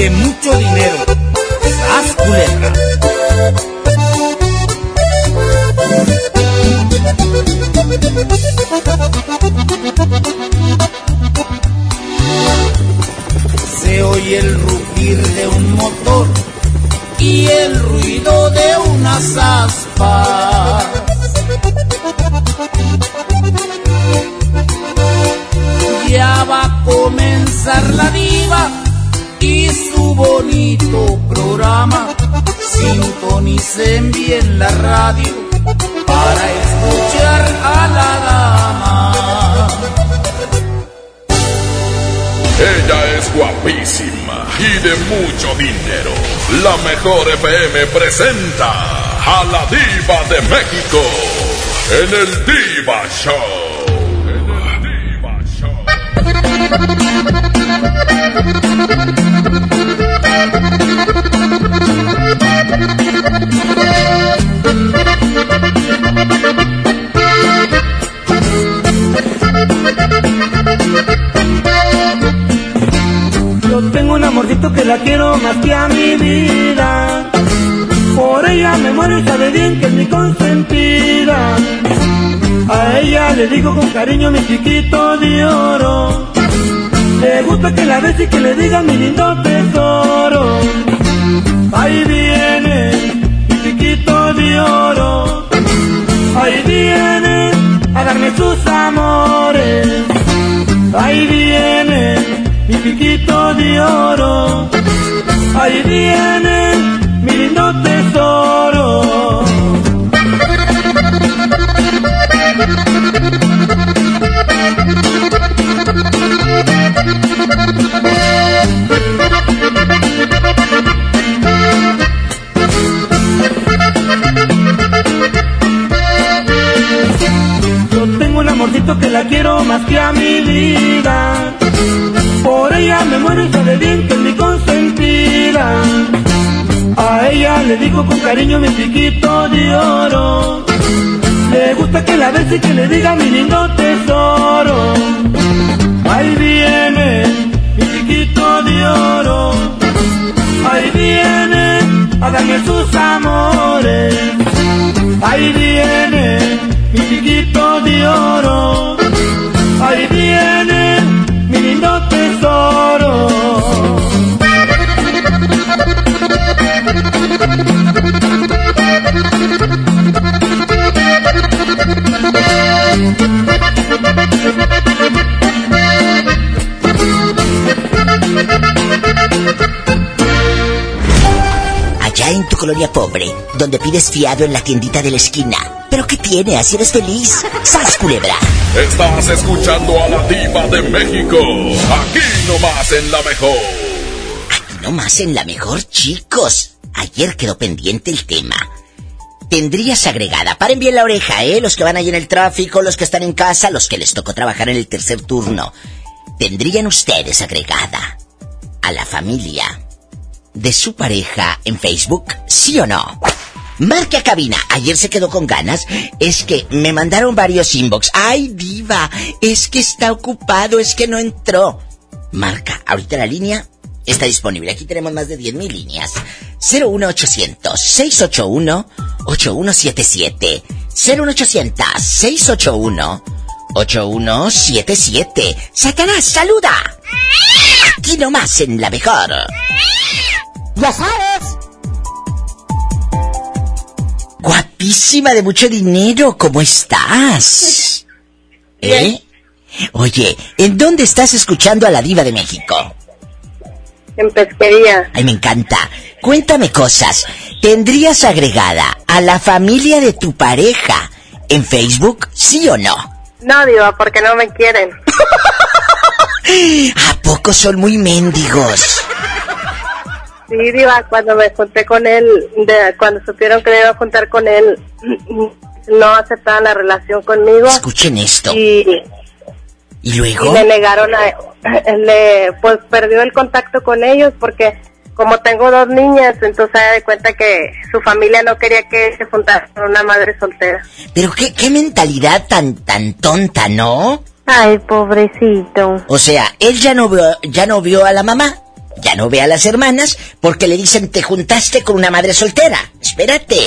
de mucho para escuchar a la dama. Ella es guapísima y de mucho dinero. La mejor FM presenta a la diva de México en el Diva Show. En el Diva Show. Amorcito que la quiero más que a mi vida. Por ella me muero y sabe bien que es mi consentida. A ella le digo con cariño mi chiquito de oro. Le gusta que la bese y que le diga mi lindo tesoro. Ahí viene mi chiquito de oro. Ahí viene a darme sus amores. Ahí viene mi piquito de oro. Ahí viene mi lindo tesoro. Yo tengo un amorcito que la quiero más que a mi vida. Por ella me muero y sabe bien que es mi consentida. A ella le digo con cariño mi chiquito de oro. Le gusta que la bese y que le diga mi lindo tesoro. Ahí viene mi chiquito de oro. Ahí viene a sus amores. Ahí viene mi chiquito de oro. Ahí viene En tu colonia pobre, donde pides fiado en la tiendita de la esquina. ¿Pero qué tiene? Así eres feliz. ¡Sas, culebra! Estás escuchando a la diva de México. Aquí nomás en la mejor. No más en la mejor, chicos. Ayer quedó pendiente el tema. Tendrías agregada, paren bien la oreja, ¿eh? Los que van ahí en el tráfico, los que están en casa, los que les tocó trabajar en el tercer turno. ¿Tendrían ustedes agregada a la familia de su pareja en Facebook? ¿Sí o no? Marque a cabina. Ayer se quedó con ganas. Es que me mandaron varios inbox. ¡Ay, diva! Es que está ocupado, es que no entró. Marca, ahorita la línea está disponible. Aquí tenemos más de 10.000 líneas. 01800 681 8177 01800 681 8177 Satanás, saluda. Aquí nomás en la mejor. Ya sabes. Guapísima de mucho dinero, ¿cómo estás? ¿Eh? Oye, ¿en dónde estás escuchando a la diva de México? en pesquería. Ay, me encanta. Cuéntame cosas. ¿Tendrías agregada a la familia de tu pareja en Facebook, sí o no? No, Diva, porque no me quieren. ¿A poco son muy mendigos? Sí, Diva, cuando me junté con él, de, cuando supieron que me iba a juntar con él, no aceptaban la relación conmigo. Escuchen esto. Y, ¿Y luego? y le negaron a... Le, pues perdió el contacto con ellos porque como tengo dos niñas, entonces se da de cuenta que su familia no quería que se juntara con una madre soltera. Pero qué, qué mentalidad tan, tan tonta, ¿no? Ay, pobrecito. O sea, él ya no vio, ya no vio a la mamá, ya no ve a las hermanas, porque le dicen te juntaste con una madre soltera. Espérate.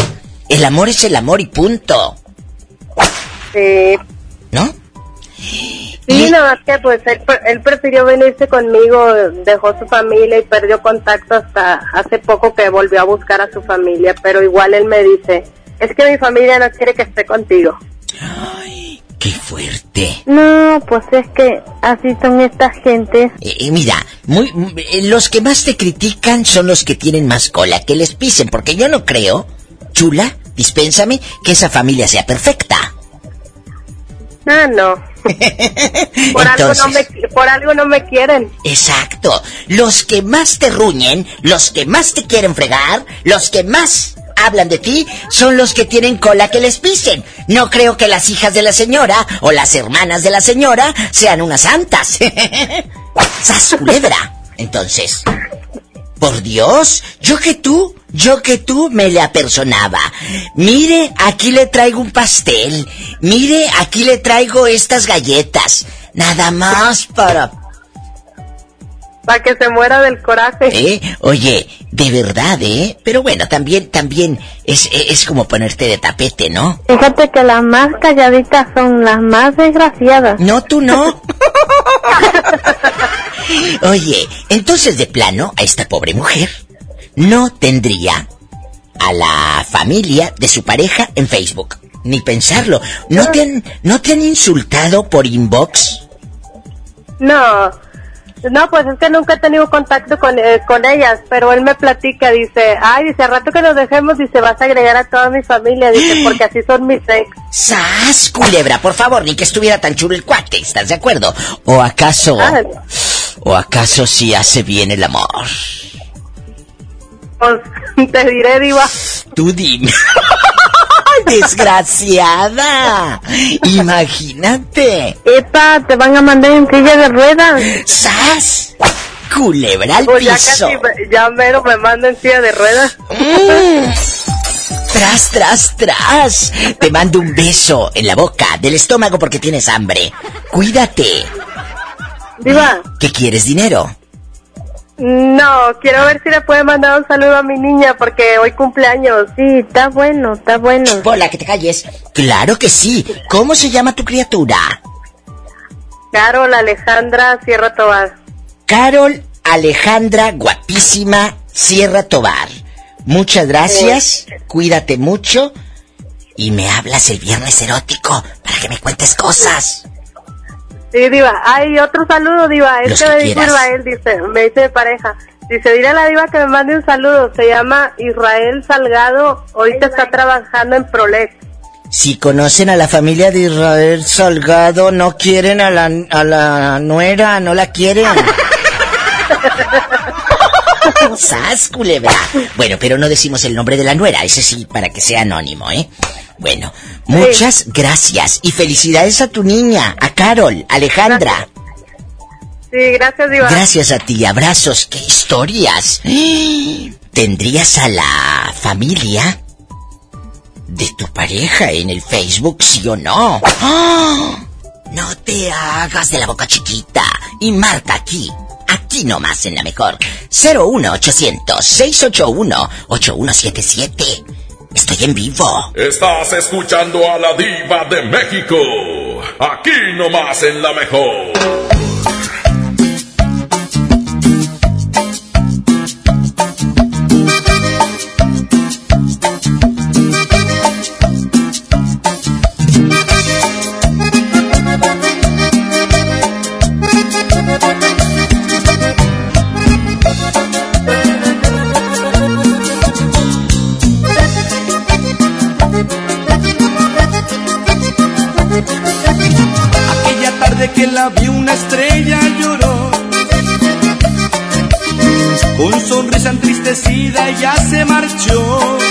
El amor es el amor y punto. Sí. ¿No? Sí, nada más que pues él, él prefirió venirse conmigo, dejó su familia y perdió contacto hasta hace poco que volvió a buscar a su familia, pero igual él me dice, es que mi familia no quiere que esté contigo. Qué fuerte. No, pues es que así son estas gentes. Eh, eh, mira, muy, eh, los que más te critican son los que tienen más cola, que les pisen, porque yo no creo, chula, dispénsame, que esa familia sea perfecta. Ah, no. Por, algo no me, por algo no me quieren. Exacto. Los que más te ruñen, los que más te quieren fregar, los que más hablan de ti, son los que tienen cola que les pisen. No creo que las hijas de la señora o las hermanas de la señora sean unas santas. ¡Sas! Entonces, por Dios, yo que tú, yo que tú me le apersonaba. Mire, aquí le traigo un pastel. Mire, aquí le traigo estas galletas. Nada más para Para que se muera del coraje. ¿Eh? Oye, de verdad, ¿eh? Pero bueno, también, también es, es como ponerte de tapete, ¿no? Fíjate que las más calladitas son las más desgraciadas. No, tú no. Oye, entonces de plano, a esta pobre mujer no tendría a la familia de su pareja en Facebook. Ni pensarlo. ¿No te han, no te han insultado por inbox? No, no, pues es que nunca he tenido contacto con, eh, con ellas, pero él me platica, dice, ay, dice, rato que nos dejemos, dice, vas a agregar a toda mi familia, dice, porque así son mis ex. ¡Sas, culebra! Por favor, ni que estuviera tan chulo el cuate, ¿estás de acuerdo? ¿O acaso... Ah, ¿O acaso sí hace bien el amor? pues te diré, diva. Tú dime. Desgraciada. Imagínate. Epa, te van a mandar en silla de ruedas. ¡Sas! Culebra al Pues ya piso. casi, me- ya mero me mando en silla de ruedas. Mm. Tras, tras, tras. Te mando un beso en la boca, del estómago porque tienes hambre. Cuídate. Diva, ¿Qué quieres, dinero? No, quiero ver si le puede mandar un saludo a mi niña, porque hoy cumpleaños. Sí, está bueno, está bueno. Hola, que te calles. Claro que sí. ¿Cómo se llama tu criatura? Carol Alejandra Sierra Tobar. Carol Alejandra, guapísima, Sierra Tobar. Muchas gracias, cuídate mucho y me hablas el viernes erótico para que me cuentes cosas. Sí, Diva. Ay, otro saludo, Diva. Es que que me quieras. Israel, dice, me dice de pareja. Dice, dile a la Diva que me mande un saludo. Se llama Israel Salgado. Ahorita está trabajando en Prolex. Si conocen a la familia de Israel Salgado, no quieren a la, a la nuera, no la quieren. ¡Sas, culebra! Bueno, pero no decimos el nombre de la nuera, ese sí, para que sea anónimo, ¿eh? Bueno, muchas gracias y felicidades a tu niña, a Carol, Alejandra. Sí, gracias, Diva. Gracias a ti, abrazos, qué historias. ¿Tendrías a la familia de tu pareja en el Facebook, sí o no? ¡Ah! No te hagas de la boca chiquita y marca aquí, aquí nomás en la mejor. 01800 681 8177. Estoy en vivo. Estás escuchando a la diva de México. Aquí nomás en la mejor. Entristecida ella se marchó.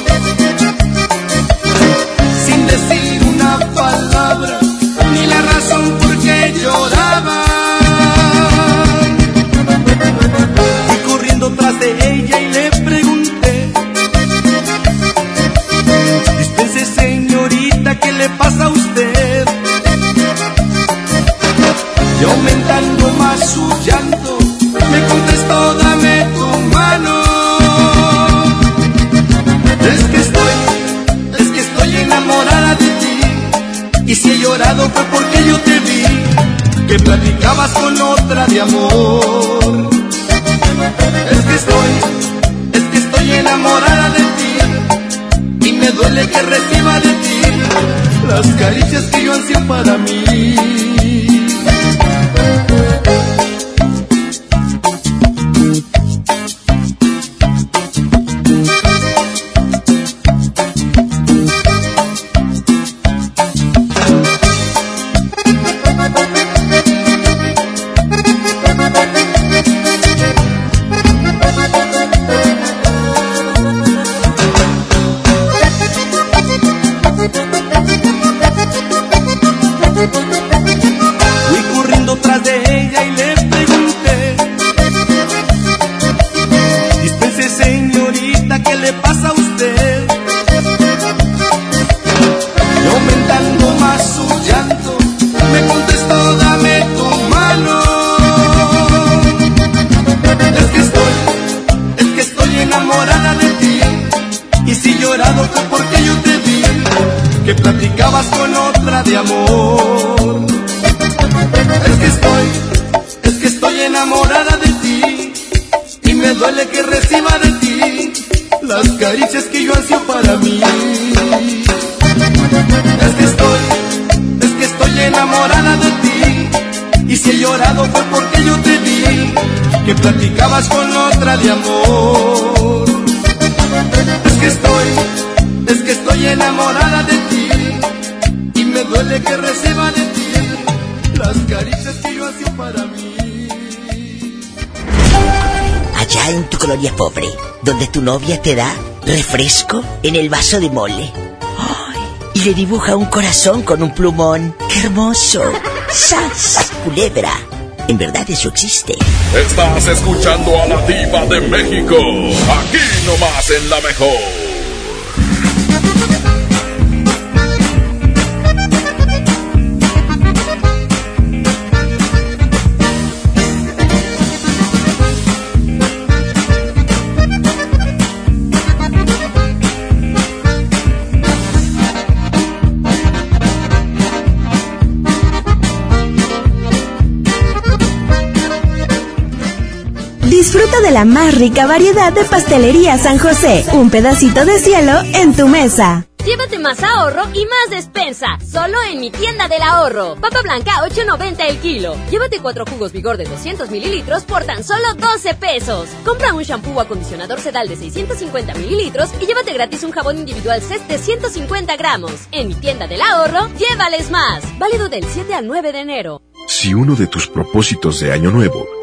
Novia te da refresco en el vaso de mole. Y le dibuja un corazón con un plumón. ¡Qué hermoso! ¡Sas! Culebra. En verdad eso existe. Estás escuchando a la diva de México. Aquí nomás en la mejor. De la más rica variedad de pastelería San José. Un pedacito de cielo en tu mesa. Llévate más ahorro y más despensa. Solo en mi tienda del ahorro. Papa blanca 8.90 el kilo. Llévate cuatro jugos vigor de 200 mililitros por tan solo 12 pesos. Compra un shampoo o acondicionador sedal de 650 mililitros y llévate gratis un jabón individual CES de 150 gramos. En mi tienda del ahorro, llévales más. Válido del 7 al 9 de enero. Si uno de tus propósitos de año nuevo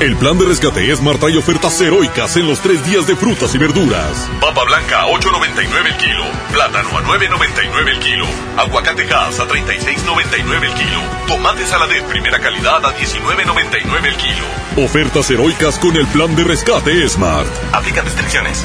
El plan de rescate Smart trae ofertas heroicas en los tres días de frutas y verduras. Papa blanca a 8.99 el kilo. Plátano a 9.99 el kilo. Aguacatejas a 36.99 el kilo. Tomate saladet primera calidad a 19.99 el kilo. Ofertas heroicas con el plan de rescate Smart. Aplican restricciones.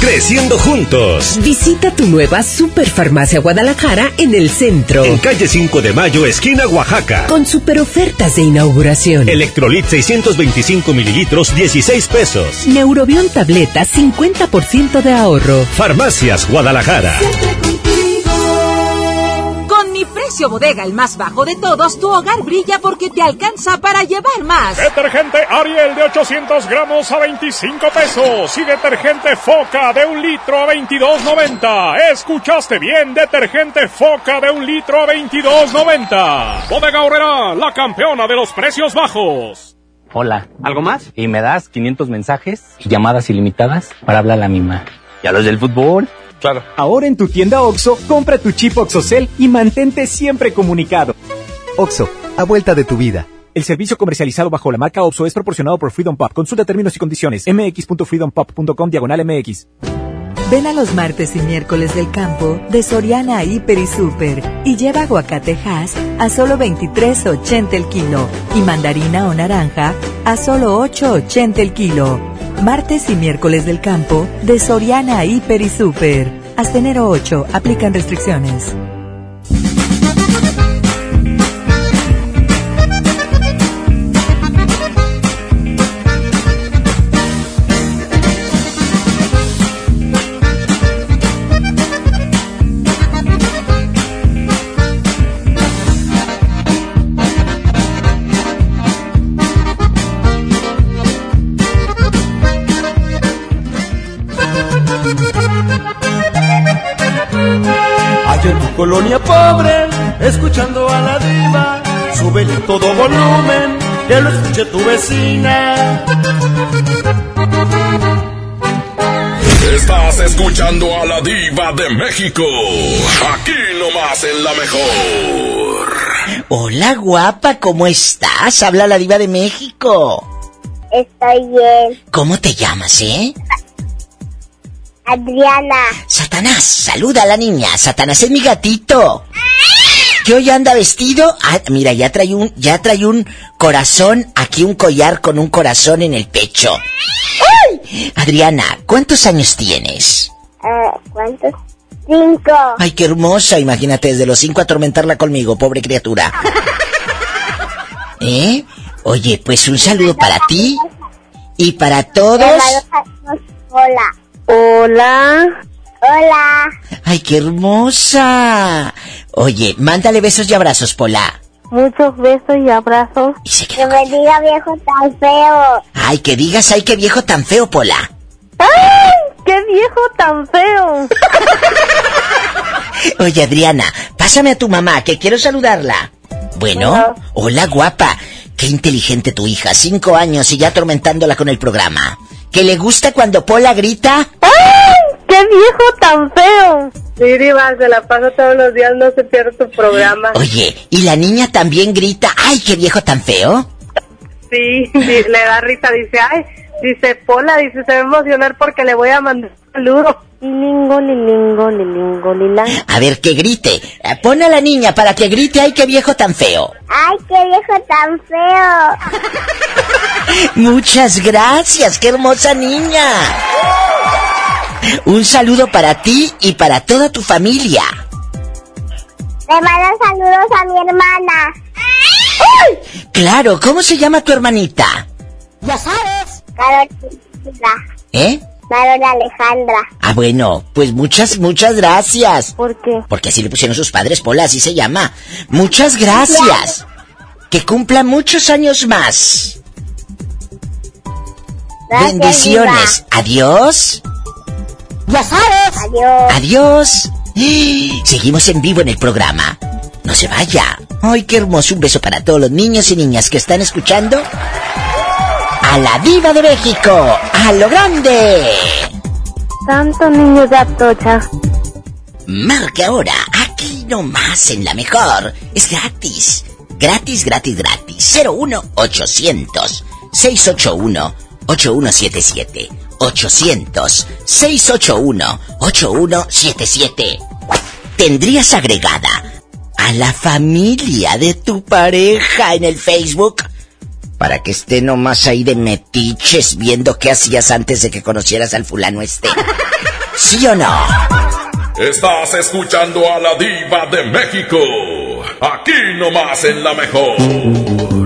Creciendo juntos. Visita tu nueva Superfarmacia Guadalajara en el centro. En calle 5 de Mayo, esquina Oaxaca. Con super ofertas de inauguración. Electrolit 625 mililitros, 16 pesos. Neurobión tableta, 50% de ahorro. Farmacias Guadalajara. Precio bodega, el más bajo de todos, tu hogar brilla porque te alcanza para llevar más. Detergente Ariel de 800 gramos a 25 pesos y detergente Foca de un litro a 22.90. Escuchaste bien, detergente Foca de un litro a 22.90. Bodega Horrera, la campeona de los precios bajos. Hola. ¿Algo más? Y me das 500 mensajes y llamadas ilimitadas para hablar a la misma. ¿Y a los del fútbol? Claro. Ahora en tu tienda OXO, compra tu chip OXOCEL y mantente siempre comunicado. OXO, a vuelta de tu vida. El servicio comercializado bajo la marca OXO es proporcionado por Freedom Pop. Consulta términos y condiciones. mx.freedompop.com diagonal mx. Ven a los martes y miércoles del campo de Soriana Hiper y Super y lleva aguacatejas a solo 23.80 el kilo y mandarina o naranja a solo 8.80 el kilo. Martes y miércoles del campo de Soriana Hiper y Super. Hasta enero 8 aplican restricciones. Colonia pobre, escuchando a la diva, súbele todo volumen, que lo escuche tu vecina. Estás escuchando a la diva de México. Aquí nomás en la mejor. Hola guapa, ¿cómo estás? Habla la diva de México. Estoy bien. ¿Cómo te llamas, eh? Adriana. Satanás, saluda a la niña. Satanás es mi gatito. Que hoy anda vestido. Ah, mira, ya trae un, ya trae un corazón, aquí un collar con un corazón en el pecho. ¡Ay! Adriana, ¿cuántos años tienes? Ah, ¿Cuántos? Cinco. Ay, qué hermosa. Imagínate desde los cinco atormentarla conmigo, pobre criatura. ¿Eh? Oye, pues un saludo para ti y para todos. Hola. Hola. Hola. Ay, qué hermosa. Oye, mándale besos y abrazos, Pola. Muchos besos y abrazos. que me diga viejo tan feo. Ay, que digas, ay, qué viejo tan feo, Pola. ¡Ay! ¡Qué viejo tan feo! Oye, Adriana, pásame a tu mamá, que quiero saludarla. Bueno, hola guapa. Qué inteligente tu hija, cinco años y ya atormentándola con el programa. ¿Que le gusta cuando Pola grita? ¡Ay! ¡Qué viejo tan feo! Sí, Diva, se la pasa todos los días, no se pierde tu programa. Oye, ¿y la niña también grita? ¡Ay, qué viejo tan feo! Sí, sí, le da risa, dice, ay, dice Pola, dice, se va a emocionar porque le voy a mandar un saludo. Ni lingo, ni lingo, ni lingo, ni la. A ver, que grite. Eh, Pon a la niña para que grite, ¡ay, qué viejo tan feo! Ay, qué viejo tan feo. Muchas gracias, qué hermosa niña. Un saludo para ti y para toda tu familia. Le mando saludos a mi hermana. Claro, ¿cómo se llama tu hermanita? Ya sabes. Carolina. ¿Eh? Carol Alejandra. Ah, bueno, pues muchas, muchas gracias. ¿Por qué? Porque así le pusieron sus padres, Pola, así se llama. Muchas gracias. Que cumpla muchos años más. Gracias, Bendiciones. Adiós. Ya sabes. Adiós. Adiós. Seguimos en vivo en el programa. No se vaya. Ay, qué hermoso. Un beso para todos los niños y niñas que están escuchando. A la diva de México. A lo grande. Tantos niños de Atocha. Marque ahora. Aquí nomás en la mejor. Es gratis. Gratis, gratis, gratis. 01800 681 8177. 800 681 8177. ¿Tendrías agregada a la familia de tu pareja en el Facebook? Para que esté nomás ahí de metiches viendo qué hacías antes de que conocieras al fulano este. ¿Sí o no? Estás escuchando a la diva de México. Aquí nomás en la mejor.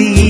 see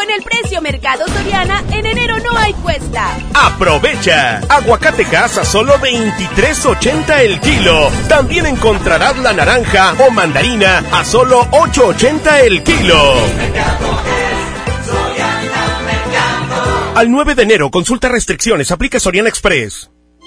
Con el precio Mercado Soriana, en enero no hay cuesta. Aprovecha. Aguacate casa solo 23.80 el kilo. También encontrarás la naranja o mandarina a solo 8.80 el kilo. Al 9 de enero, consulta restricciones, aplica Soriana Express.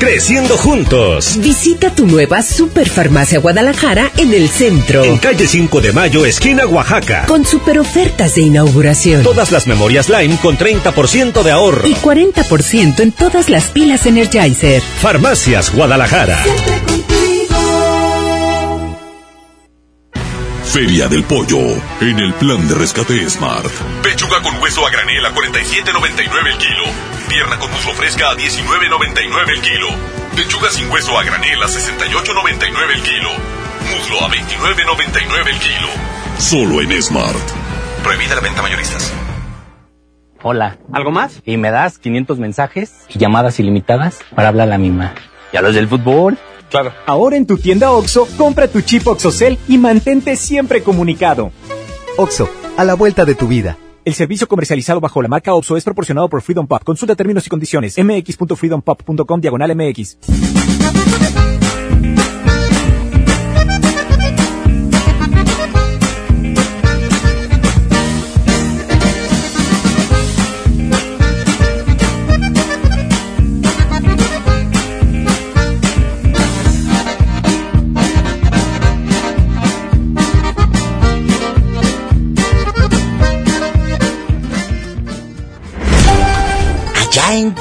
Creciendo juntos. Visita tu nueva Superfarmacia Guadalajara en el centro. En calle 5 de Mayo, esquina Oaxaca. Con super ofertas de inauguración. Todas las memorias Lime con 30% de ahorro. Y 40% en todas las pilas Energizer. Farmacias Guadalajara. Feria del Pollo, en el plan de rescate Smart. Pechuga con hueso a granel a 47.99 el kilo. Pierna con muslo fresca a 19.99 el kilo. Pechuga sin hueso a granel a 68.99 el kilo. Muslo a 29.99 el kilo. Solo en Smart. Prohibida la venta mayoristas. Hola. ¿Algo más? Y me das 500 mensajes y llamadas ilimitadas para hablar a la misma. ¿Y a los del fútbol? Claro. Ahora en tu tienda OXO, compra tu chip OXOCEL y mantente siempre comunicado. OXO, a la vuelta de tu vida. El servicio comercializado bajo la marca OXO es proporcionado por Freedom Pop. Consulta términos y condiciones. mx.freedompop.com diagonal mx.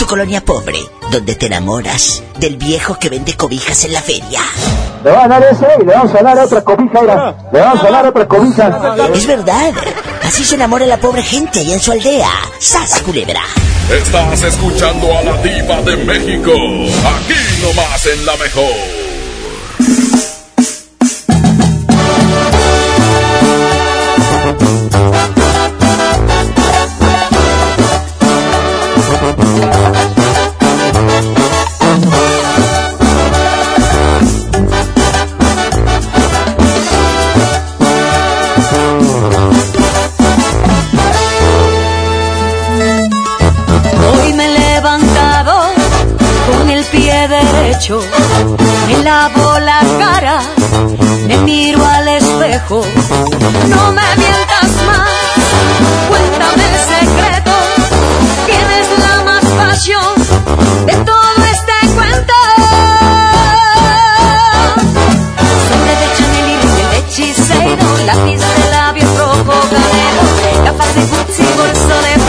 Colonia pobre, donde te enamoras del viejo que vende cobijas en la feria. Le van a dar ese y le vamos a dar otra cobija, mira. Le vamos a dar otra cobija. Es verdad. Así se enamora la pobre gente allá en su aldea. ¡Sas, culebra! Estás escuchando a la diva de México. Aquí nomás en la mejor. Me lavo la cara, me miro al espejo. No me mientas más, cuéntame el secreto. Tienes la más pasión de todo este cuento. Sobre de Chanel y de hechicero, lápiz de labios rojo canela, gafas de Gucci, bolso de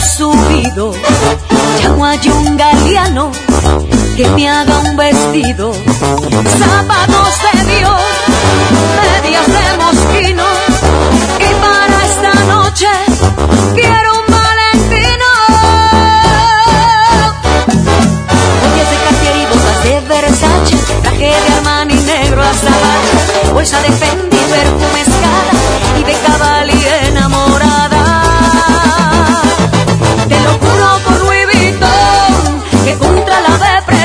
subido, llamo a un galeano que me haga un vestido, zapatos de Dios, medias de mosquino, y para esta noche quiero un valentino. Joyas de Cartier botas de Versace, traje de Armani negro hasta bolsa de Fendi, perfume escala y de Cavalli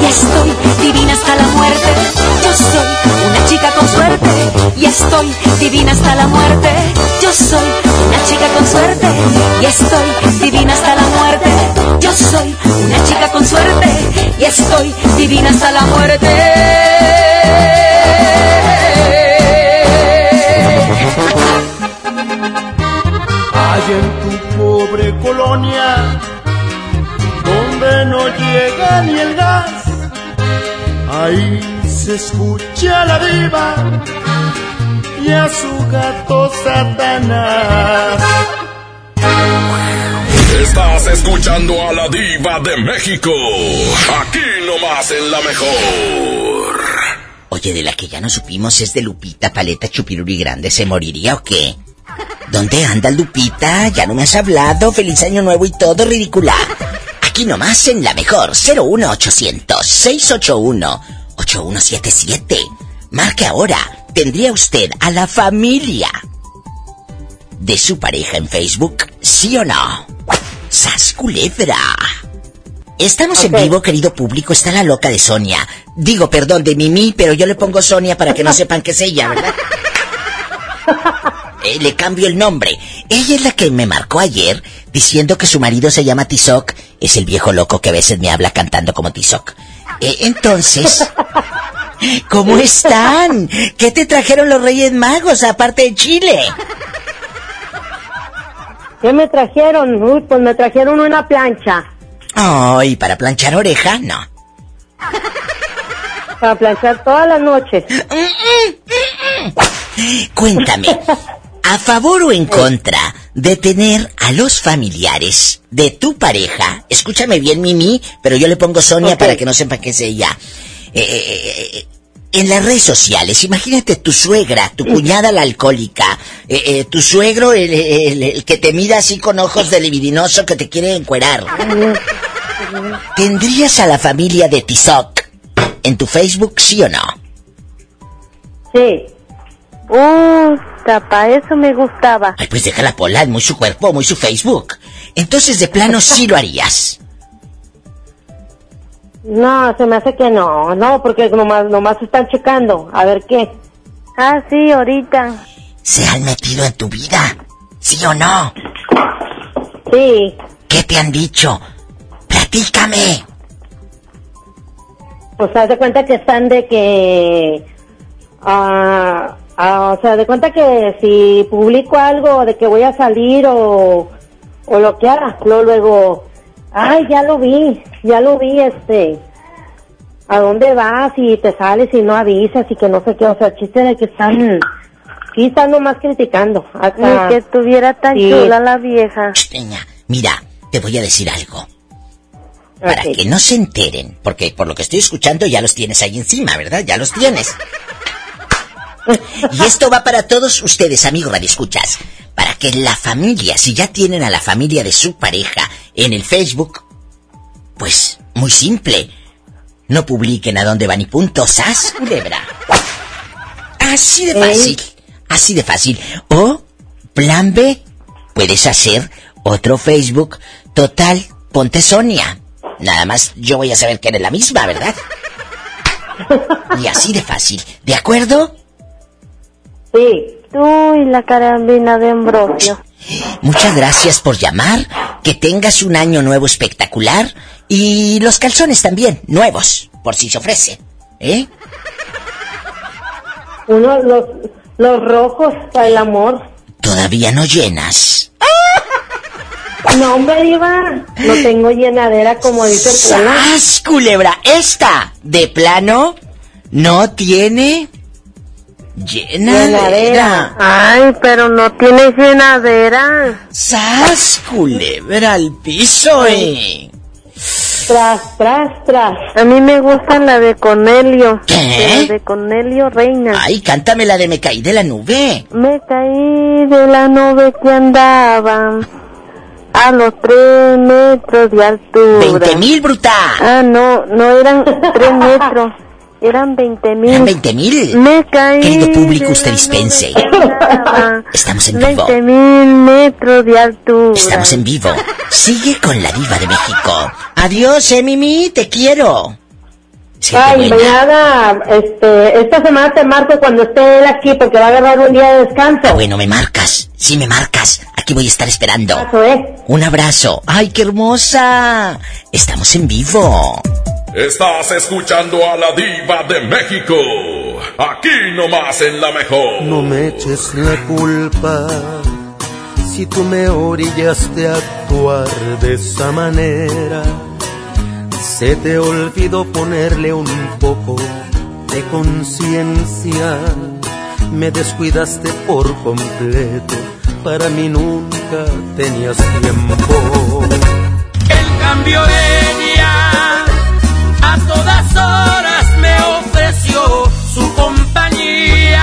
Y estoy divina hasta la muerte. Yo soy una chica con suerte y estoy divina hasta la muerte. Yo soy una chica con suerte y estoy divina hasta la muerte. Yo soy una chica con suerte y estoy divina hasta la muerte. Hay en tu pobre colonia, donde no llega ni el gas, ahí se escucha la diva y a su gato Satanás. Estás escuchando a la diva de México. Aquí nomás en la mejor. Oye, de la que ya no supimos es de Lupita Paleta Chupiruri Grande. ¿Se moriría o qué? ¿Dónde anda Lupita? Ya no me has hablado. Feliz año nuevo y todo ridícula. Aquí nomás en la mejor 01800 681 8177. Marque ahora. ¿Tendría usted a la familia de su pareja en Facebook? ¿Sí o no? ¡Sas culebra! Estamos en vivo, querido público. Está la loca de Sonia. Digo, perdón, de Mimi, pero yo le pongo Sonia para que no sepan que es ella, ¿verdad? Eh, le cambio el nombre. Ella es la que me marcó ayer diciendo que su marido se llama Tizoc. Es el viejo loco que a veces me habla cantando como Tizoc. Eh, entonces, ¿cómo están? ¿Qué te trajeron los Reyes Magos aparte de Chile? ¿Qué me trajeron? Uy, pues me trajeron una plancha. Ay, para planchar oreja, no. Para planchar todas las noches. Cuéntame, ¿a favor o en contra de tener a los familiares de tu pareja? Escúchame bien, Mimi, pero yo le pongo Sonia para que no sepa que es ella. Eh, eh, eh, en las redes sociales, imagínate tu suegra, tu cuñada la alcohólica, eh, eh, tu suegro el, el- el que te mira así con ojos de libidinoso que te quiere encuerar. ¿Tendrías a la familia de Tizoc en tu Facebook, sí o no? Sí. Uh, tapa, eso me gustaba. Ay, pues déjala pola, es muy su cuerpo, muy su Facebook. Entonces, de plano, sí lo harías. No, se me hace que no, no, porque nomás, nomás están checando, a ver qué. Ah, sí, ahorita. ¿Se han metido en tu vida? ¿Sí o no? Sí. ¿Qué te han dicho? Platícame. Pues haz de cuenta que están de que... ah, ah, o sea, de cuenta que si publico algo de que voy a salir o, o lo que haga. Luego, luego, ay, ya lo vi, ya lo vi, este, ¿a dónde vas? Y te sales y no avisas y que no sé qué, o sea, chiste de que están, sí están nomás criticando. Hasta, Ni que tuviera tan chula la vieja. Niña, mira, te voy a decir algo. Para que no se enteren, porque por lo que estoy escuchando ya los tienes ahí encima, ¿verdad? Ya los tienes. Y esto va para todos ustedes, amigos escuchas Para que la familia, si ya tienen a la familia de su pareja en el Facebook, pues muy simple. No publiquen a dónde van y punto. ¡Sas, culebra! Así de fácil. Así de fácil. O, plan B, puedes hacer otro Facebook total. Ponte Sonia. Nada más yo voy a saber que eres la misma, ¿verdad? Y así de fácil. ¿De acuerdo? Sí. Uy, la carambina de Ambrosio. Muchas gracias por llamar. Que tengas un año nuevo espectacular. Y los calzones también, nuevos, por si se ofrece. ¿Eh? Uno, los, los rojos para el amor. Todavía no llenas. No, hombre, Iba. No tengo llenadera como dice ¡Sas, culebra! Esta, de plano, no tiene llenadera. Ay, pero no tiene llenadera. ¡Sas, culebra al piso, eh! Tras, tras, tras. A mí me gusta la de Cornelio. ¿Qué? La de Cornelio Reina. Ay, cántame la de Me caí de la nube. Me caí de la nube que andaba a los tres metros de altura. ¡Veinte mil, bruta! Ah, no, no eran tres metros. Eran veinte mil. ¿Eran veinte mil? Me caí. Querido público, usted dispense. Estamos en vivo. Veinte mil metros de altura. Estamos en vivo. Sigue con la diva de México. Adiós, eh, Mimi, te quiero. Sí, Ay, mañana, este, esta semana te marco cuando esté él aquí porque va a agarrar un día de descanso. Ah, bueno, me marcas. Sí, me marcas. Aquí voy a estar esperando. ¿eh? Un abrazo. ¡Ay, qué hermosa! Estamos en vivo. Estás escuchando a la diva de México. Aquí nomás en la mejor. No me eches la culpa si tú me orillaste a actuar de esa manera. Se te olvidó ponerle un poco de conciencia. Me descuidaste por completo. Para mí nunca tenías tiempo. En cambio ella a todas horas me ofreció su compañía.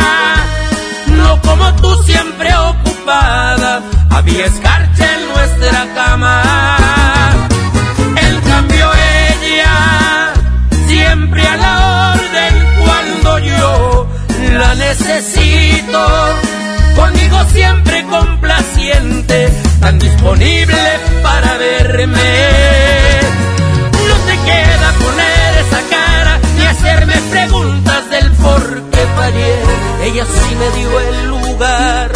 No como tú siempre ocupada, había escarcha en nuestra cama. En cambio ella siempre a la orden cuando yo la necesito. Conmigo siempre complaciente, tan disponible para verme. No te queda cara ni preguntas del por qué fallé. Ella sí me dio el lugar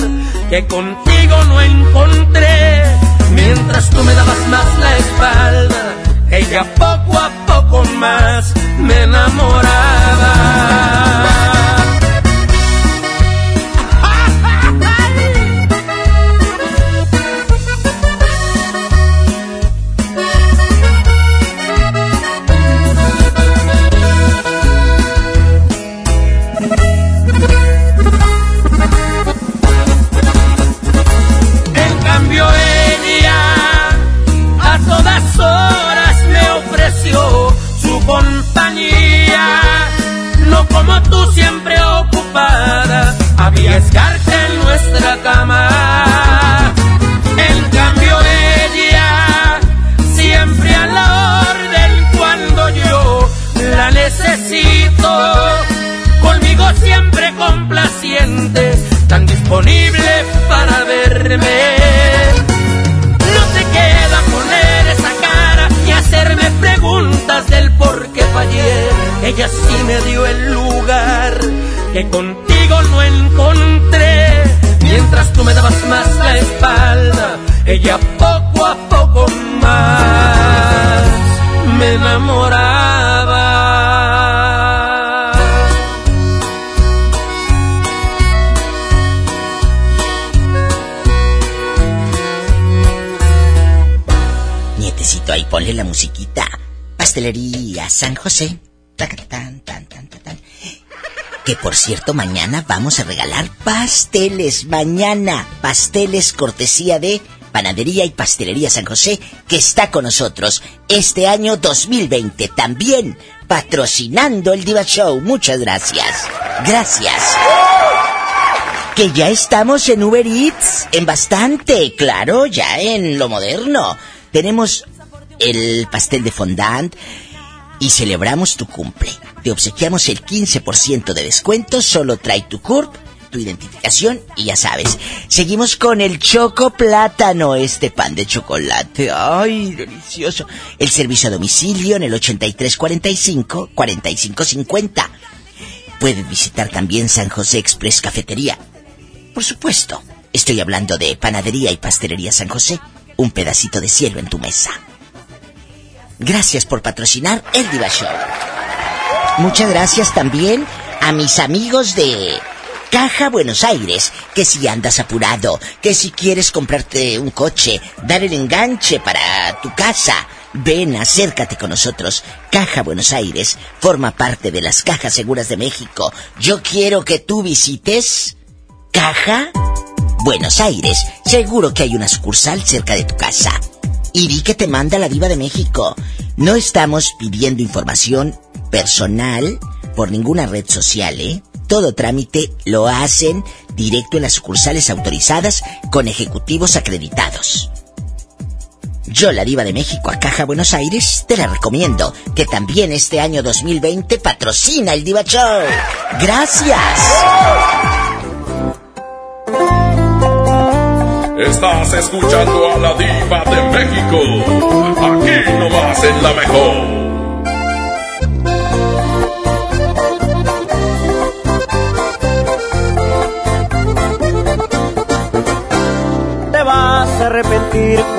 que contigo no encontré. Mientras tú me dabas más la espalda, ella poco a poco más me enamoraba. Había escarcha en nuestra cama. En cambio ella siempre a la orden cuando yo la necesito. Conmigo siempre complaciente, tan disponible para verme. No te queda poner esa cara y hacerme preguntas del por qué fallé. Ella sí me dio el lugar que contigo no encontré. Mientras tú me dabas más la espalda, ella poco a poco más me enamoraba. Nietecito, ahí ponle la musiquita. Pastelería San José. Tacatán, tan, tan, tan, tan. Que por cierto, mañana vamos a regalar pasteles. Mañana, pasteles cortesía de Panadería y Pastelería San José, que está con nosotros este año 2020 también, patrocinando el Diva Show. Muchas gracias. Gracias. Que ya estamos en Uber Eats, en bastante, claro, ya en lo moderno. Tenemos el pastel de fondant y celebramos tu cumple. Te obsequiamos el 15% de descuento, solo trae tu CURP, tu identificación y ya sabes. Seguimos con el choco plátano, este pan de chocolate. Ay, delicioso. El servicio a domicilio en el 8345 4550. Puedes visitar también San José Express Cafetería. Por supuesto, estoy hablando de Panadería y Pastelería San José. Un pedacito de cielo en tu mesa. Gracias por patrocinar el Diva Show. Muchas gracias también a mis amigos de Caja Buenos Aires, que si andas apurado, que si quieres comprarte un coche, dar el enganche para tu casa, ven, acércate con nosotros. Caja Buenos Aires forma parte de las Cajas Seguras de México. Yo quiero que tú visites Caja Buenos Aires. Seguro que hay una sucursal cerca de tu casa. Y di que te manda la diva de México. No estamos pidiendo información personal por ninguna red social, ¿eh? Todo trámite lo hacen directo en las sucursales autorizadas con ejecutivos acreditados. Yo, la diva de México a Caja Buenos Aires, te la recomiendo, que también este año 2020 patrocina el Diva Show. Gracias. Estás escuchando a la diva de México. Aquí nomás en la mejor.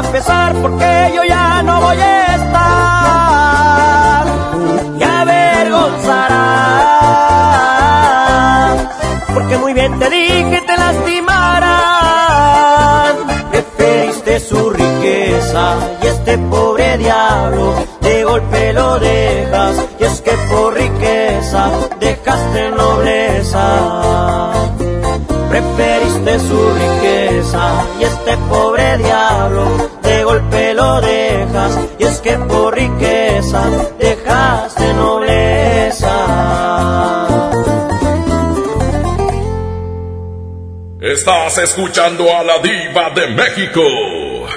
a pesar porque yo ya no voy a estar. Y avergonzarás, porque muy bien te dije te lastimarán. Preferiste su riqueza y este pobre diablo de golpe lo dejas. Y es que por riqueza dejaste nobleza. Preferiste su riqueza y este pobre diablo dejaste nobleza. Estás escuchando a la diva de México.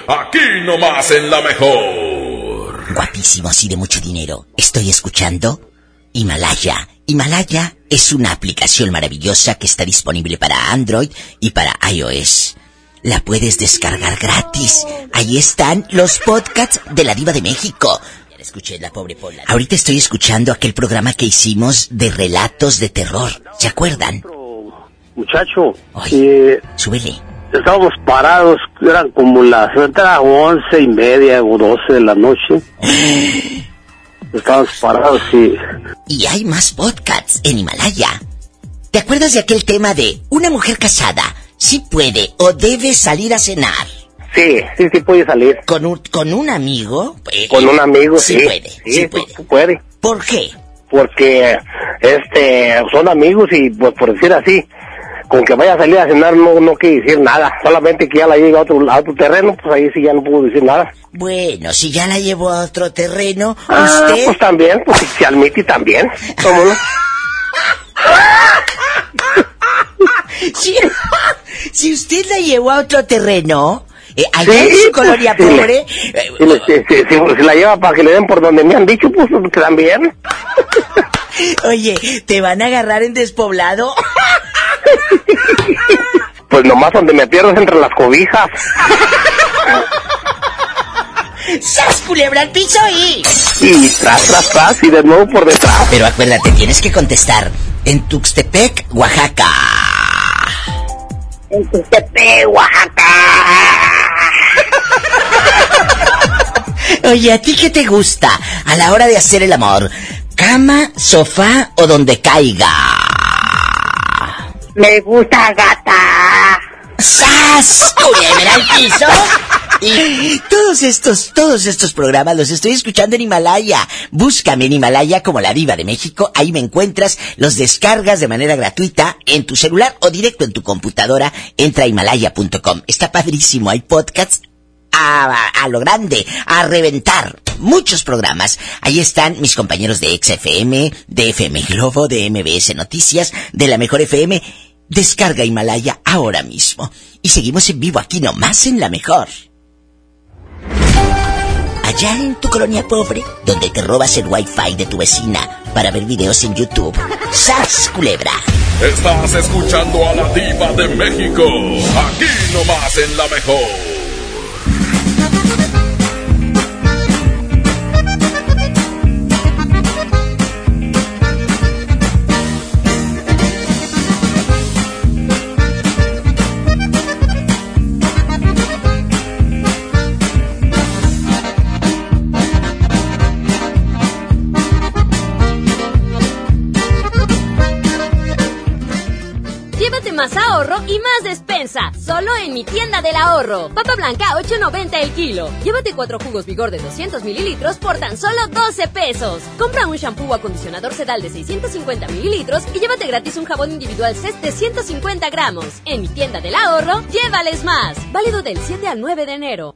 aquí nomás en la mejor. Guapísimos y de mucho dinero. Estoy escuchando Himalaya. Himalaya es una aplicación maravillosa que está disponible para Android y para iOS. La puedes descargar gratis. Ahí están los podcasts de la Diva de México. Escuché la pobre Pola. Ahorita estoy escuchando aquel programa que hicimos de relatos de terror. ¿Se acuerdan? Muchacho, eh, súbele. Estábamos parados, eran como las era once y media o doce de la noche. Estábamos parados y... Y hay más podcasts en Himalaya. ¿Te acuerdas de aquel tema de una mujer casada sí puede o debe salir a cenar? Sí, sí, sí puede salir. ¿Con un, con un amigo? Eh, Con un amigo, sí sí. puede, sí puede. sí puede. ¿Por qué? Porque, este, son amigos y, pues, por decir así, con que vaya a salir a cenar no, no quiere decir nada. Solamente que ya la llegue a otro, a otro terreno, pues ahí sí ya no puedo decir nada. Bueno, si ya la llevó a otro terreno, Ah, usted... pues también, pues si al Miti también. ¿Cómo no? si, si usted la llevó a otro terreno, eh, allá Sí, en su colonia sí. pobre, eh, Si, le- si- si- si- si la lleva para que le den por donde me han dicho, pues también. oye, ¿te van a agarrar en despoblado? Pues nomás donde me pierdo es entre las cobijas. ¡Sas, culebra al piso y... Y tras, tras, tras, y de nuevo por detrás. Pero acuérdate, tienes que contestar en Tuxtepec, Oaxaca. En Tuxtepec, Oaxaca. Oye, ¿a ti qué te gusta a la hora de hacer el amor? ¿Cama, sofá o donde caiga? Me gusta gata. ¡Sas! ¡Culebra al piso! Y todos estos, todos estos programas los estoy escuchando en Himalaya. Búscame en Himalaya como la diva de México. Ahí me encuentras. Los descargas de manera gratuita en tu celular o directo en tu computadora. Entra a himalaya.com. Está padrísimo. Hay podcasts a, a lo grande, a reventar. Muchos programas. Ahí están mis compañeros de XFM, de FM Globo, de MBS Noticias, de la Mejor FM. Descarga Himalaya ahora mismo. Y seguimos en vivo aquí nomás en la Mejor. Allá en tu colonia pobre, donde te robas el wifi de tu vecina para ver videos en YouTube. ¡Sas, culebra! Estás escuchando a la diva de México. Aquí nomás en la mejor. Más ahorro y más despensa. Solo en mi tienda del ahorro. Papa blanca 8.90 el kilo. Llévate cuatro jugos vigor de 200 mililitros por tan solo 12 pesos. Compra un shampoo o acondicionador sedal de 650 mililitros y llévate gratis un jabón individual CES de 150 gramos. En mi tienda del ahorro, llévales más. Válido del 7 al 9 de enero.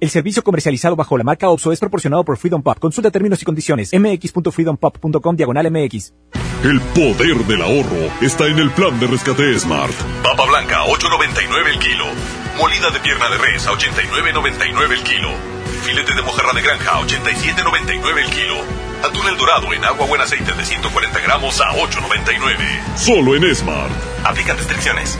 El servicio comercializado bajo la marca OPSO es proporcionado por Freedom Pop. Consulta términos y condiciones. mx.freedompop.com diagonal mx. El poder del ahorro está en el plan de rescate Smart. Papa blanca, 8.99 el kilo. Molida de pierna de res, a 89.99 el kilo. Filete de mojarra de granja, a 87.99 el kilo. Atún el dorado en agua buen aceite de 140 gramos a 8.99. Solo en Smart. Aplican restricciones.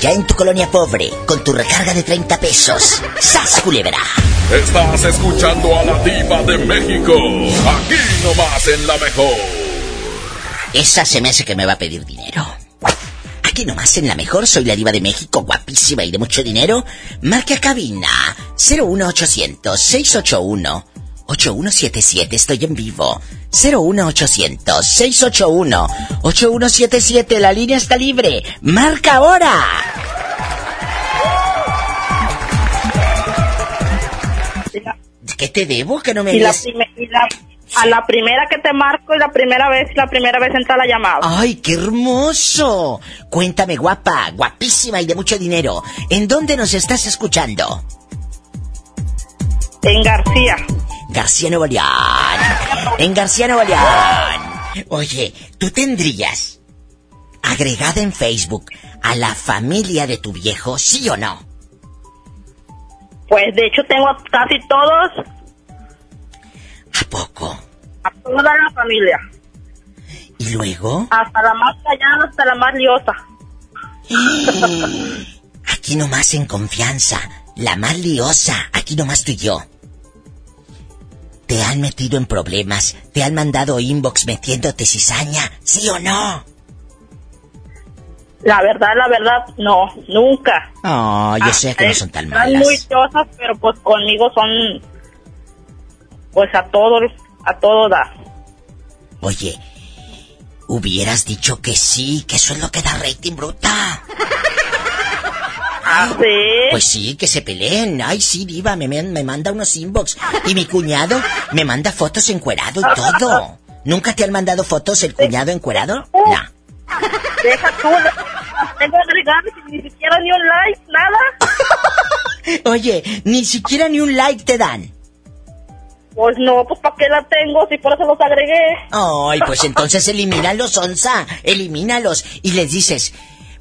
Allá en tu colonia pobre, con tu recarga de 30 pesos. ¡Sas, culebra! Estás escuchando a la diva de México. Aquí nomás en la mejor. Esa se me hace que me va a pedir dinero. Aquí nomás en la mejor soy la diva de México, guapísima y de mucho dinero. Marca cabina 01800 681 8177, estoy en vivo. 01800 681 8177, la línea está libre. Marca ahora. ¿Qué te debo que no me Y la des? prime- y la- a la primera que te marco y la primera vez, la primera vez entra la llamada. ¡Ay, qué hermoso! Cuéntame, guapa, guapísima y de mucho dinero. ¿En dónde nos estás escuchando? En García. García Nuevo León. En García Nuevo León. Oye, ¿tú tendrías agregada en Facebook a la familia de tu viejo, sí o no? Pues de hecho tengo a casi todos. ¿A poco? A toda la familia. ¿Y luego? Hasta la más callada, hasta la más liosa. Aquí nomás en confianza, la más liosa, aquí nomás tú y yo. ¿Te han metido en problemas? ¿Te han mandado inbox metiéndote cizaña? ¿Sí o no? La verdad, la verdad, no, nunca. No, yo sé que no son tan muy malas. liosas, pero pues conmigo son, pues a todo, a todo da. Oye, hubieras dicho que sí, que eso es lo que da rating, bruta. ¿Ah, sí? Pues sí, que se peleen. Ay, sí, diva, me, me, manda unos inbox. Y mi cuñado me manda fotos encuerado y todo. ¿Nunca te han mandado fotos el cuñado encuerado? No. Deja tú, tengo agregados ni siquiera ni un like, nada. Oye, ni siquiera ni un like te dan. Pues no, pues ¿para qué la tengo si por eso los agregué? Ay, pues entonces elimínalos, onza. Elimínalos. Y les dices,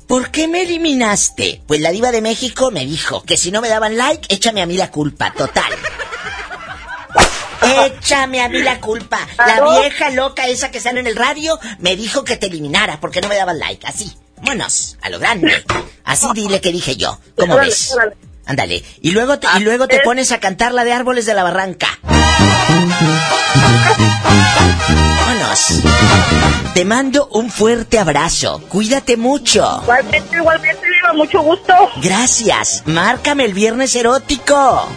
¿por qué me eliminaste? Pues la diva de México me dijo que si no me daban like, échame a mí la culpa, total. Échame a mí la culpa. La vieja loca esa que sale en el radio me dijo que te eliminara porque no me daban like. Así. Vámonos, a lo grande. Así dile que dije yo. ¿Cómo ves? Ándale. Y luego te, y luego te pones a cantar la de Árboles de la Barranca. Vámonos. Te mando un fuerte abrazo. Cuídate mucho. Igualmente, igualmente, mucho gusto. Gracias. Márcame el viernes erótico.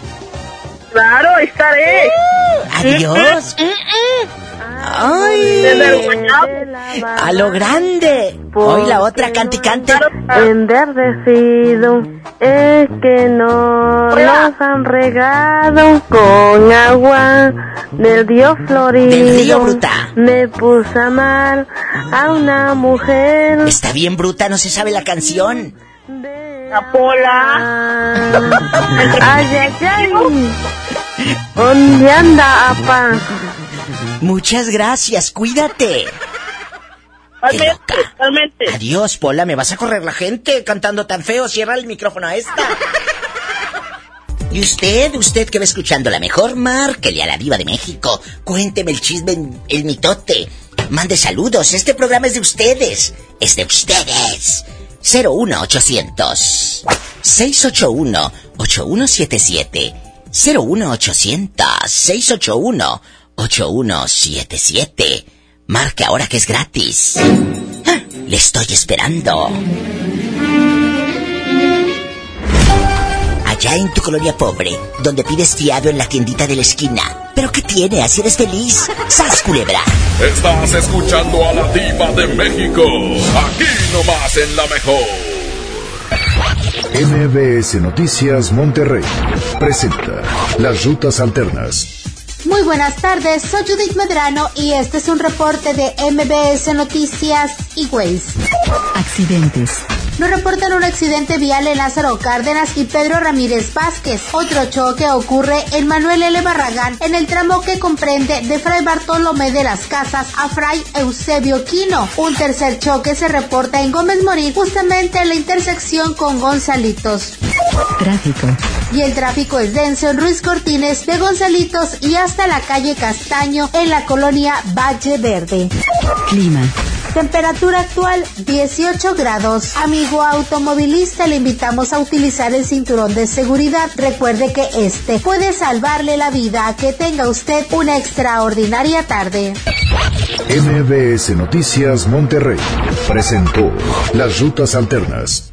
Claro, estaré. Adiós. Ay, a lo grande. Hoy la otra cante y cante. Enverdecido es que no los han regado con agua del río florido. Del río Bruta. Me puso a amar a una mujer. Está bien bruta, no se sabe la canción. La pola. Ay, ay, ay. ¿Dónde anda, apa? Muchas gracias, cuídate. Totalmente, totalmente. Adiós, Pola, me vas a correr la gente cantando tan feo. Cierra el micrófono a esta. Y usted, usted que va escuchando la mejor, márquele a la diva de México. Cuénteme el chisme, el mitote. Mande saludos. Este programa es de ustedes. Es de ustedes. 01800 681 8177 01800 681 8177 Marque ahora que es gratis. Ah, Le estoy esperando. Allá en tu colonia pobre, donde pides fiado en la tiendita de la esquina. ¿Pero qué tiene? Así eres feliz. ¡Sas, culebra! Estás escuchando a la diva de México. Aquí nomás en la mejor. MBS Noticias Monterrey presenta Las Rutas Alternas. Muy buenas tardes, soy Judith Medrano y este es un reporte de MBS Noticias y Waze. Accidentes. Nos reportan un accidente vial en Lázaro Cárdenas y Pedro Ramírez Vázquez. Otro choque ocurre en Manuel L. Barragán en el tramo que comprende de Fray Bartolomé de las Casas a Fray Eusebio Quino. Un tercer choque se reporta en Gómez Morín, justamente en la intersección con Gonzalitos. Tráfico. Y el tráfico es denso en Ruiz Cortines de Gonzalitos y hasta la calle Castaño en la colonia Valle Verde. Clima. Temperatura actual 18 grados. Amigo automovilista, le invitamos a utilizar el cinturón de seguridad. Recuerde que este puede salvarle la vida. Que tenga usted una extraordinaria tarde. MBS Noticias Monterrey presentó Las Rutas Alternas.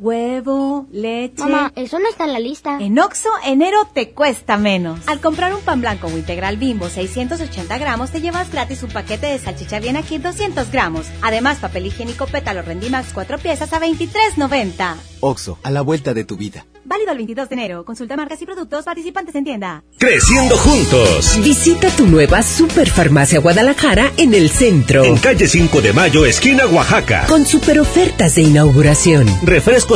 Huevo, leche. Mamá, eso no está en la lista. En Oxo, enero te cuesta menos. Al comprar un pan blanco o integral bimbo 680 gramos, te llevas gratis un paquete de salchicha bien aquí 200 gramos. Además, papel higiénico pétalo Rendimax 4 piezas a 23.90. Oxo, a la vuelta de tu vida. Válido el 22 de enero. Consulta marcas y productos participantes en tienda. Creciendo juntos. Visita tu nueva Superfarmacia Guadalajara en el centro. En calle 5 de Mayo, esquina Oaxaca. Con super ofertas de inauguración.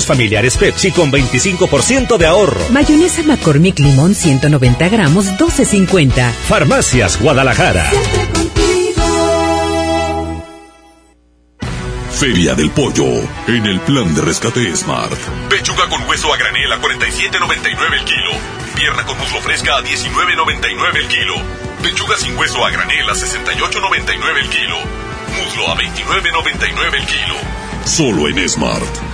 Familiares Pepsi con 25% de ahorro. Mayonesa McCormick Limón 190 gramos 12.50. Farmacias Guadalajara. Feria del Pollo, en el plan de rescate Smart. Pechuga con hueso a granel a 47.99 el kilo. Pierna con muslo fresca a 19.99 el kilo. Pechuga sin hueso a granel a 68.99 el kilo. Muslo a 29.99 el kilo. Solo en Smart.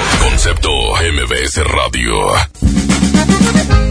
Concepto MBS Radio.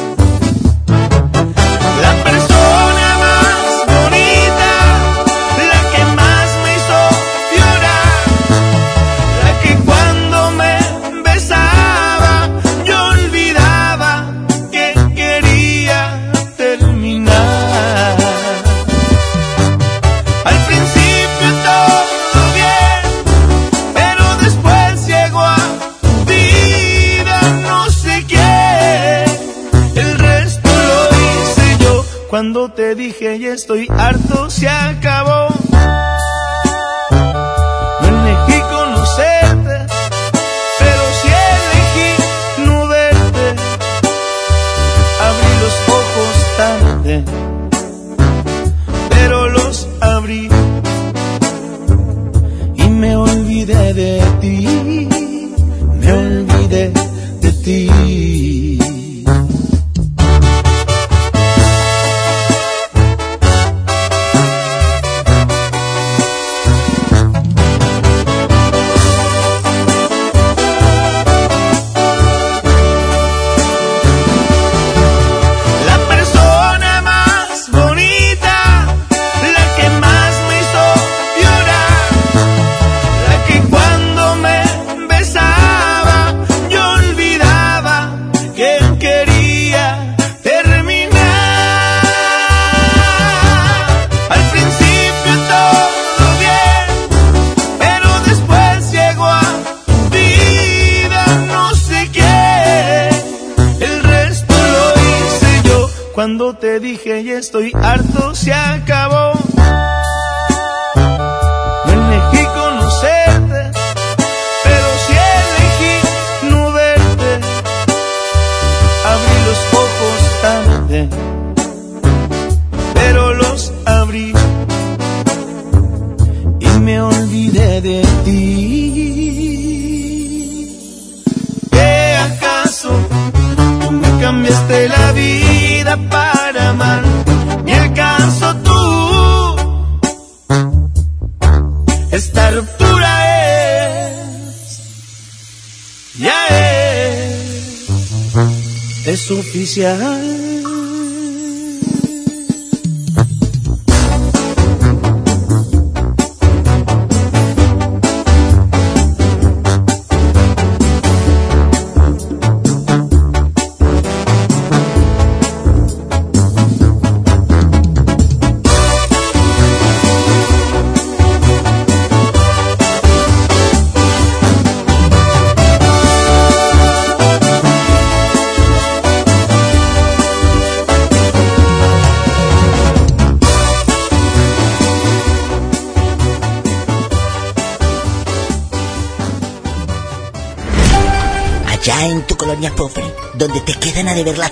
Estoy harto, se acabó. Estoy harto, es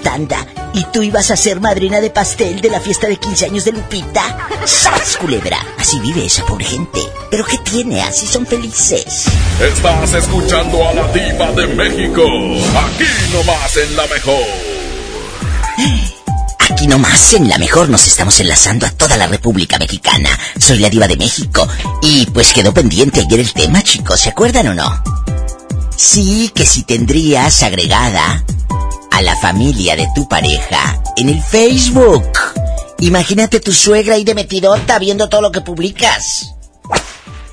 tanda y tú ibas a ser madrina de pastel de la fiesta de 15 años de Lupita. ¡Sas, culebra! Así vive esa pobre gente. ¿Pero qué tiene? Así son felices. Estás escuchando a la diva de México. Aquí nomás en la mejor. Aquí nomás en la mejor nos estamos enlazando a toda la República Mexicana. Soy la diva de México. Y pues quedó pendiente ayer el tema, chicos. ¿Se acuerdan o no? Sí, que si tendrías agregada la familia de tu pareja en el Facebook. Imagínate tu suegra ahí de metidota viendo todo lo que publicas.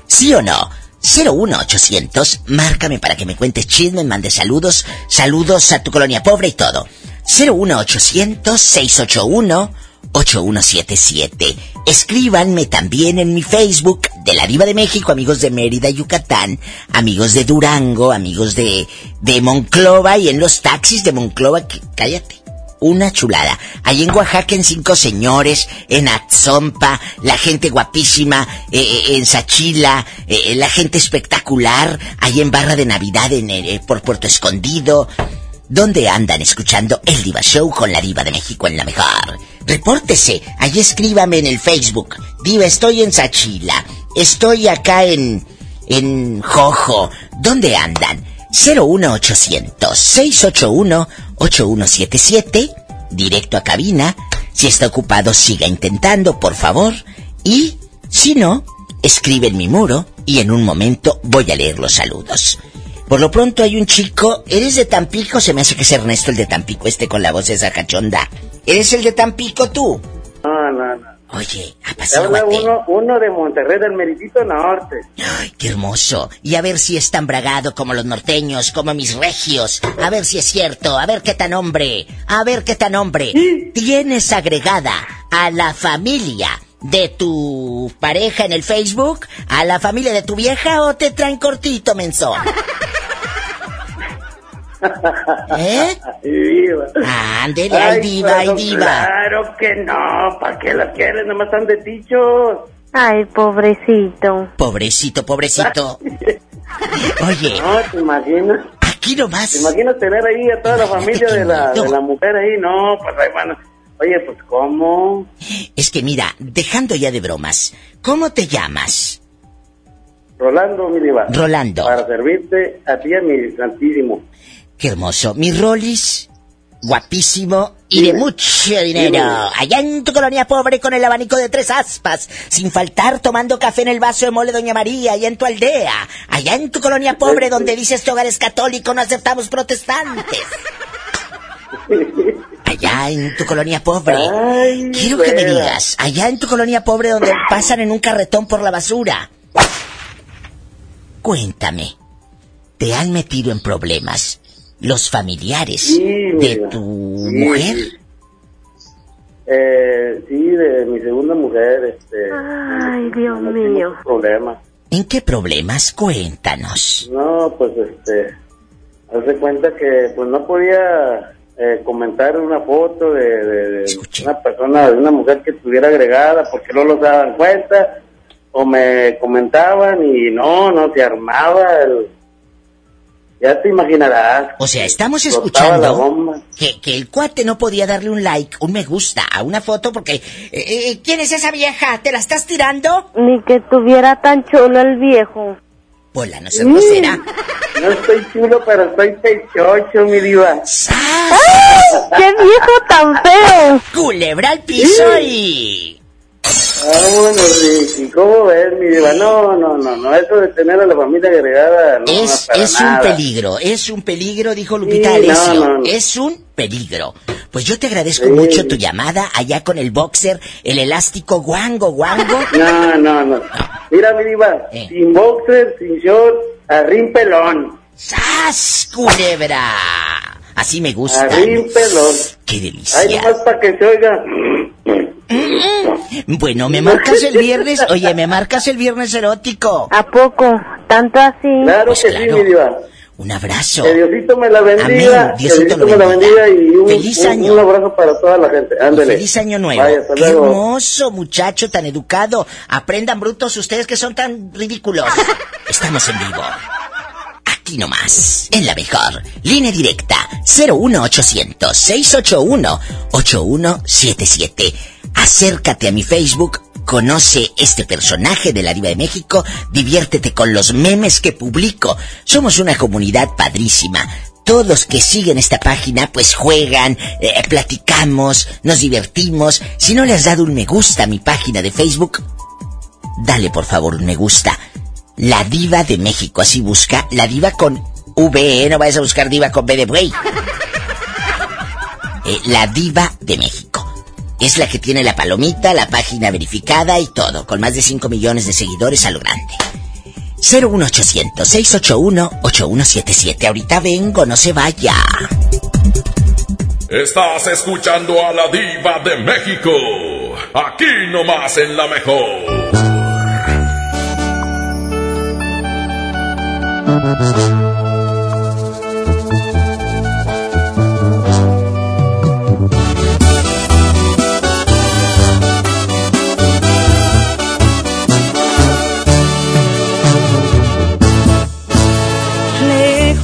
¿Sí o no? 01800, márcame para que me cuentes chisme, mande saludos, saludos a tu colonia pobre y todo. 01800 681 8177. Escríbanme también en mi Facebook de la Diva de México, amigos de Mérida, Yucatán, amigos de Durango, amigos de, de Monclova y en los taxis de Monclova, que- cállate. Una chulada. Ahí en Oaxaca, en Cinco Señores, en Atzompa, la gente guapísima, eh, eh, en Sachila, eh, la gente espectacular, ahí en Barra de Navidad, en, eh, por Puerto Escondido. ¿Dónde andan escuchando el Diva Show con la Diva de México en la mejor? Repórtese, ahí escríbame en el Facebook. Diva, estoy en Sachila, estoy acá en... en Jojo. ¿Dónde andan? 01800 681 8177 directo a cabina. Si está ocupado, siga intentando, por favor. Y, si no, escribe en mi muro y en un momento voy a leer los saludos. Por lo pronto hay un chico, ¿eres de Tampico? Se me hace que es Ernesto el de Tampico, este con la voz esa cachonda. ¿Eres el de Tampico tú? No, no, no. Oye, Te habla uno, uno de Monterrey del Meritito Norte. Ay, qué hermoso. Y a ver si es tan bragado como los norteños, como mis regios. A ver si es cierto, a ver qué tan hombre, a ver qué tan hombre. ¿Tienes agregada a la familia de tu pareja en el Facebook? ¿A la familia de tu vieja o te traen cortito, menso? ¿Eh? Diva. Ándele, ay, diva, ay, diva. Claro que no, ¿para qué la quieres? Nomás están de tichos. Ay, pobrecito. Pobrecito, pobrecito. Oye, No, ¿te imaginas? aquí nomás. ¿Te imaginas tener ahí a toda la familia de la, de la mujer ahí? No, pues ahí van. Oye, pues ¿cómo? Es que mira, dejando ya de bromas, ¿cómo te llamas? Rolando, mi diva. Rolando. Para servirte a ti, a mi santísimo. Qué hermoso. Mi Rollis, guapísimo y de mucho dinero. Allá en tu colonia pobre con el abanico de tres aspas, sin faltar tomando café en el vaso de mole Doña María, allá en tu aldea. Allá en tu colonia pobre donde dices tu hogar es católico, no aceptamos protestantes. Allá en tu colonia pobre. Quiero que me digas, allá en tu colonia pobre donde pasan en un carretón por la basura. Cuéntame, ¿te han metido en problemas los familiares Sí, de tu Sí, mujer? sí. Eh, sí, de mi segunda mujer, este... Ay, Dios no mío. problemas. ¿En qué problemas? Cuéntanos. No, pues este, hace cuenta que pues no podía eh, comentar una foto de, de- de una persona, de una mujer que estuviera agregada porque no los daban cuenta o me comentaban y no, no se armaba el... Ya te imaginarás. O sea, estamos escuchando que, que el cuate no podía darle un like, un me gusta a una foto porque... eh, eh, ¿Quién es esa vieja? ¿Te la estás tirando? Ni que tuviera tan chulo el viejo. Hola, no seas grosera. No estoy chulo, pero estoy pechocho, mi diva. ¡Qué viejo tan feo! Culebra al piso y... Vámonos, Ricky. ¿Cómo ves, mi diva? No, no, no, no. Eso de tener a la familia agregada, no, Es, para es un peligro, es un peligro, dijo Lupita Sí, Alessio. no, no, no. Es un peligro. Pues yo te agradezco Sí. mucho tu llamada allá con el boxer, el elástico guango, guango. No, no, no. Mira, mi diva, Eh. sin boxer, sin short, arrín pelón. ¡Sas, culebra! Así me gusta. Arrín pelón. ¡Qué Ay, delicia! nomás para que se oiga. Bueno, me marcas el viernes, oye, me marcas el viernes erótico. ¿A poco? ¿Tanto así? Claro Pues que claro. sí, mi diva. Un abrazo. Que Diosito me la bendiga. Amén. Diosito Diosito lo me la bendiga. y un, Feliz un- año. un abrazo para toda la gente. Ándale. Feliz año nuevo. Vaya, hasta Qué luego. hermoso muchacho tan educado. Aprendan brutos ustedes que son tan ridículos. Estamos en vivo. Aquí nomás, en la mejor. Línea directa 01800 681 8177. Acércate a mi Facebook Conoce este personaje de la Diva de México, diviértete con los memes que publico. Somos una comunidad padrísima. Todos que siguen esta página pues juegan, eh, platicamos, nos divertimos. Si no le has dado un me gusta a mi página de Facebook, dale por favor un me gusta. La Diva de México, así busca, la Diva con V, ¿eh? no vayas a buscar Diva con B de buey. Eh, la Diva de México. Es la que tiene la palomita, la página verificada y todo, con más de 5 millones de seguidores a lo grande. 01800-681-8177. Ahorita vengo, no se vaya. Estás escuchando a la diva de México. Aquí nomás en la mejor.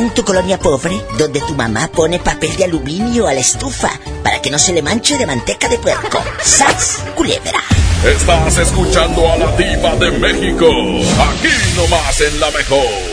En tu colonia pobre, donde tu mamá pone papel de aluminio a la estufa para que no se le manche de manteca de puerco. ¡Sas! Culebra. Estás escuchando a la diva de México. Aquí nomás en la mejor.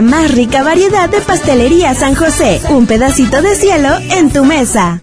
Más rica variedad de pastelería San José. Un pedacito de cielo en tu mesa.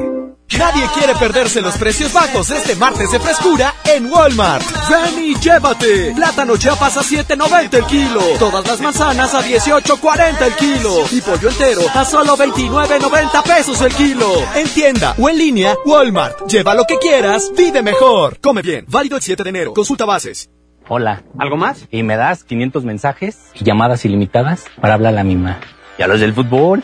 Nadie quiere perderse los precios bajos este martes de frescura en Walmart. Ven y llévate. Plátano chiapas a 7.90 el kilo. Todas las manzanas a 18.40 el kilo. Y pollo entero a solo 29.90 pesos el kilo. En tienda o en línea, Walmart. Lleva lo que quieras, vive mejor. Come bien. Válido el 7 de enero. Consulta bases. Hola. ¿Algo más? Y me das 500 mensajes y llamadas ilimitadas para hablar a la misma. ¿Y a los del fútbol?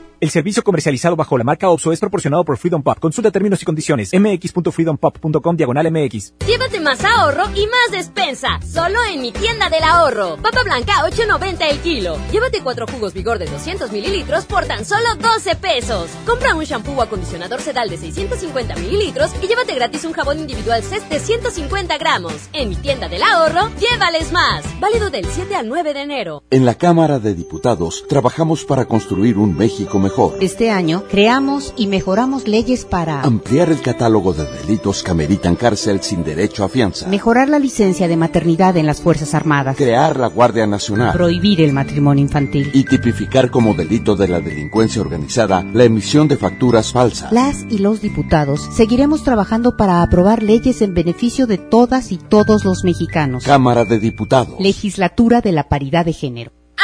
El servicio comercializado bajo la marca OPSO es proporcionado por Freedom Pop. Consulta términos y condiciones. mx.freedompop.com diagonal mx. Llévate más ahorro y más despensa. Solo en mi tienda del ahorro. Papa blanca 8.90 el kilo. Llévate cuatro jugos vigor de 200 mililitros por tan solo 12 pesos. Compra un shampoo o acondicionador sedal de 650 mililitros y llévate gratis un jabón individual CES de 150 gramos. En mi tienda del ahorro, llévales más. Válido del 7 al 9 de enero. En la Cámara de Diputados trabajamos para construir un México mejor este año creamos y mejoramos leyes para ampliar el catálogo de delitos que ameritan cárcel sin derecho a fianza, mejorar la licencia de maternidad en las Fuerzas Armadas, crear la Guardia Nacional, prohibir el matrimonio infantil y tipificar como delito de la delincuencia organizada la emisión de facturas falsas. Las y los diputados seguiremos trabajando para aprobar leyes en beneficio de todas y todos los mexicanos. Cámara de Diputados. Legislatura de la Paridad de Género.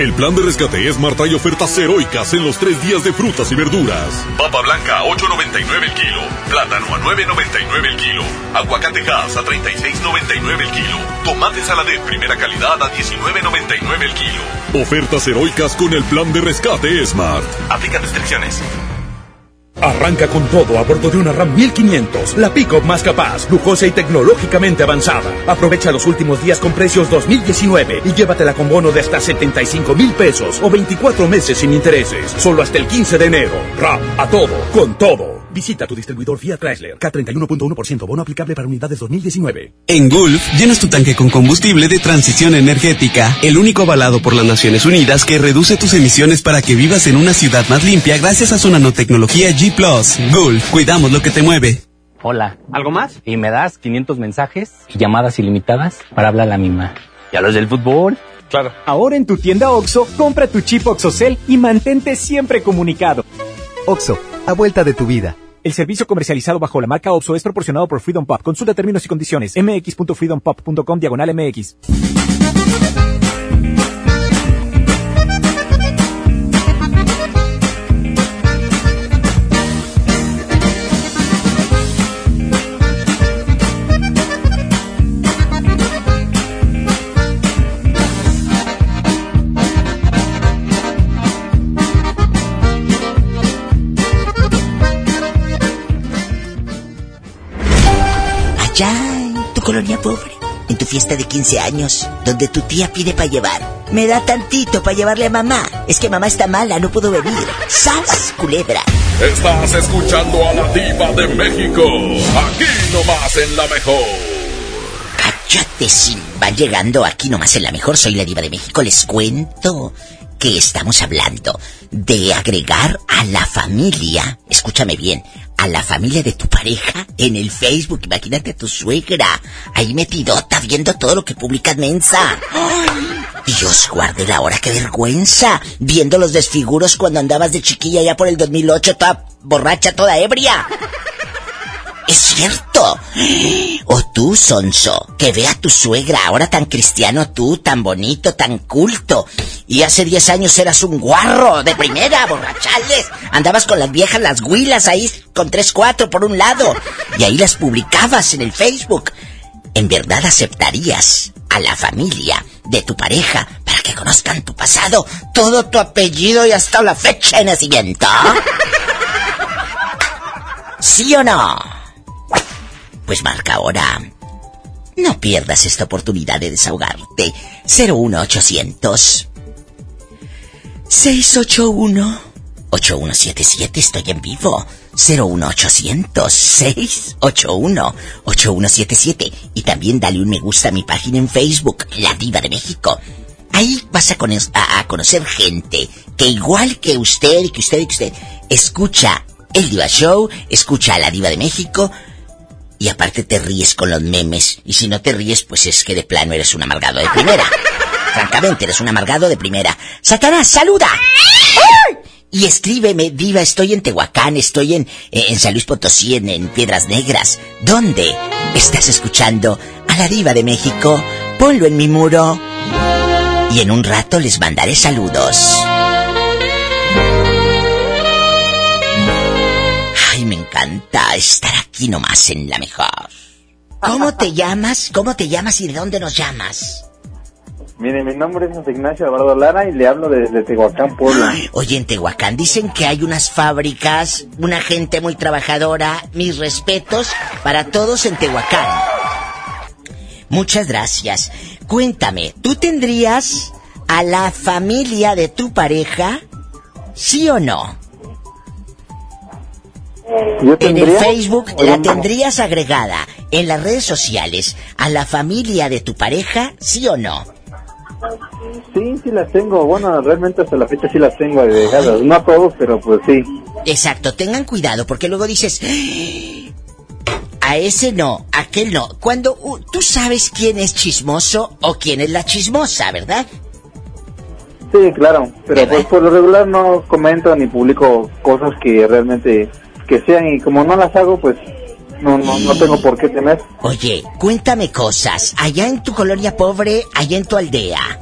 El plan de rescate Smart trae ofertas heroicas en los tres días de frutas y verduras. Papa blanca a 8.99 el kilo. Plátano a 9.99 el kilo. Aguacate gas a 36.99 el kilo. Tomate saladet primera calidad a 19.99 el kilo. Ofertas heroicas con el plan de rescate Smart. Aplica restricciones. Arranca con todo a bordo de una RAM 1500, la pick-up más capaz, lujosa y tecnológicamente avanzada. Aprovecha los últimos días con precios 2019 y llévatela con bono de hasta 75 mil pesos o 24 meses sin intereses. Solo hasta el 15 de enero. RAM, a todo, con todo. Visita tu distribuidor Fiat Chrysler. K31.1% bono aplicable para unidades 2019. En Gulf, llenas tu tanque con combustible de transición energética, el único avalado por las Naciones Unidas que reduce tus emisiones para que vivas en una ciudad más limpia gracias a su nanotecnología G +. Gulf, cuidamos lo que te mueve. Hola. ¿Algo más? Y me das 500 mensajes y llamadas ilimitadas para hablar a la misma. ¿Y a los del fútbol? Claro. Ahora en tu tienda OXO, compra tu chip OXOCEL y mantente siempre comunicado. OXO, a vuelta de tu vida. El servicio comercializado bajo la marca OXO es proporcionado por Freedom Pop. Consulta términos y condiciones. mx.freedompop.com diagonal mx. Pobre, en tu fiesta de 15 años, donde tu tía pide para llevar. Me da tantito para llevarle a mamá. Es que mamá está mala, no puedo venir. ¡Sas, culebra! Estás escuchando a la diva de México. Aquí nomás en la mejor. Cállate, si van llegando aquí nomás en la mejor. Soy la diva de México. Les cuento que estamos hablando de agregar a la familia. Escúchame bien, a la familia de tu pareja en el Facebook. Imagínate a tu suegra ahí metidota viendo todo lo que publica Mensa. Dios guarde la hora, qué vergüenza. Viendo los desfiguros cuando andabas de chiquilla ya por el 2008, toda borracha, toda ebria. Es cierto. O tú, Sonso, que ve a tu suegra, ahora tan cristiano tú, tan bonito, tan culto. Y hace 10 años eras un guarro de primera, borrachales. Andabas con las viejas, las huilas ahí, con 3, 4 por un lado. Y ahí las publicabas en el Facebook. ¿En verdad aceptarías a la familia de tu pareja para que conozcan tu pasado, todo tu apellido y hasta la fecha de nacimiento? ¿Sí o no? Pues marca ahora. No pierdas esta oportunidad de desahogarte. 01800 681 8177 estoy en vivo. 01800 681 8177 y también dale un me gusta a mi página en Facebook, La Diva de México. Ahí vas a, a- conocer gente que igual que usted y que usted que usted escucha el Diva Show, escucha a La Diva de México y aparte te ríes con los memes. Y si no te ríes, pues es que de plano eres un amargado de primera. Francamente, eres un amargado de primera. Satanás, saluda. ¡Ay! Y escríbeme, diva, estoy en Tehuacán, estoy en, eh, en San Luis Potosí, en, en Piedras Negras. ¿Dónde estás escuchando a la diva de México? Ponlo en mi muro. Y en un rato les mandaré saludos. Encanta estar aquí nomás en la mejor. ¿Cómo te llamas? ¿Cómo te llamas y de dónde nos llamas? Mire, mi nombre es José Ignacio Alvarado Lara y le hablo desde Tehuacán, Puebla. Oye, en Tehuacán dicen que hay unas fábricas, una gente muy trabajadora. Mis respetos para todos en Tehuacán. Muchas gracias. Cuéntame, ¿tú tendrías a la familia de tu pareja? ¿Sí o no? Yo En el Facebook la no. tendrías agregada. En las redes sociales, a la familia de tu pareja, ¿sí o no? Sí, sí las tengo. Bueno, realmente hasta la fecha sí las tengo agregadas. No a todos, pero pues sí. Exacto, tengan cuidado porque luego dices, a ese no, a aquel no. Cuando uh, tú sabes quién es chismoso o quién es la chismosa, ¿verdad? Sí, claro. Pero pues por lo regular no comento ni publico cosas que realmente que sean y como no las hago, pues no, no, no tengo por qué temer. Oye, cuéntame cosas. Allá en tu colonia pobre, allá en tu aldea.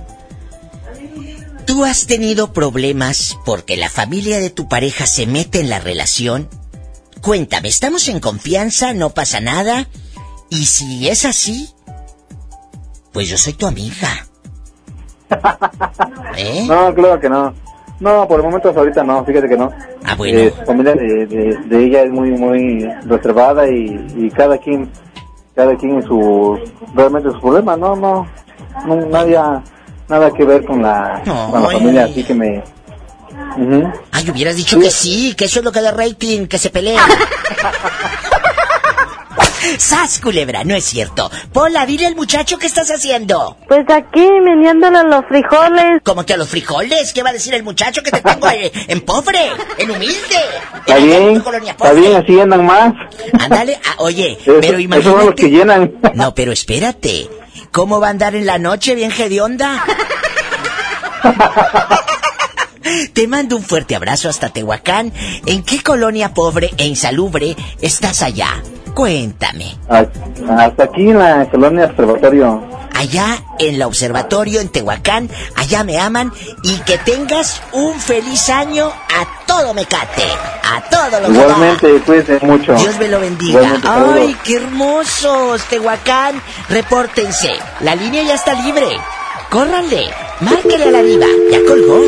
¿Tú has tenido problemas porque la familia de tu pareja se mete en la relación? Cuéntame, ¿estamos en confianza? ¿No pasa nada? Y si es así, pues yo soy tu amiga. ¿Eh? No, claro que no. No, por el momento hasta ahorita no, fíjate que no. Ah, bueno. Eh, su familia de, de, de ella es muy, muy reservada y, y cada quien, cada quien en su, realmente su problema, no, no, no nadie, nada que ver con la, con la familia, así que me. Ay, hubieras dicho que sí, que eso es lo que da rating, que se pelean. ¡Sas, culebra! No es cierto. Pola, dile al muchacho qué estás haciendo. Pues aquí, meneándole los frijoles. ¿Cómo que a los frijoles? ¿Qué va a decir el muchacho que te tengo en, en pobre, en humilde? Está bien, está bien, así andan más. Ándale, ah, oye, Eso- pero esos son los que imagínate. llenan. No, pero espérate. ¿Cómo va a andar en la noche bien hedionda? Te mando un fuerte abrazo hasta Tehuacán. ¿En qué colonia pobre e insalubre estás allá? Cuéntame. Hasta aquí en la colonia observatorio. Allá en la observatorio en Tehuacán, allá me aman y que tengas un feliz año a todo Mecate, a todo lo que da. Igualmente, cuídense mucho. Dios me lo bendiga. Igualmente. Ay, qué hermosos, Tehuacán. Repórtense. La línea ya está libre. Córranle. Márquele a la diva. Ya colgó.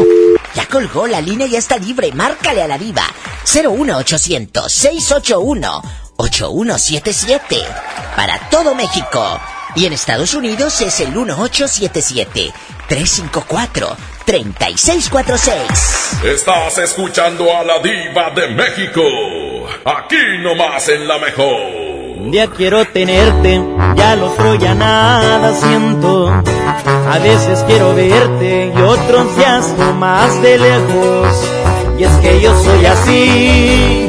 Ya colgó. La línea ya está libre. Márcale a la diva. 01800 681 8177. Para todo México. Y en Estados Unidos es el 1877 354 3646. Estás escuchando a la diva de México. Aquí nomás en la mejor. Un día quiero tenerte, ya al otro ya nada siento. A veces quiero verte y otros días más de lejos. Y es que yo soy así,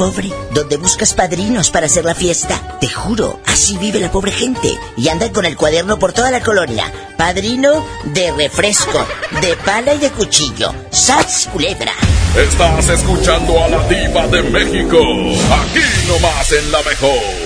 Pobre, donde buscas padrinos para hacer la fiesta, te juro, así vive la pobre gente. Y andan con el cuaderno por toda la colonia. Padrino de refresco, de pala y de cuchillo. ¡Sats, culebra! Estás escuchando a la diva de México. Aquí nomás en la mejor.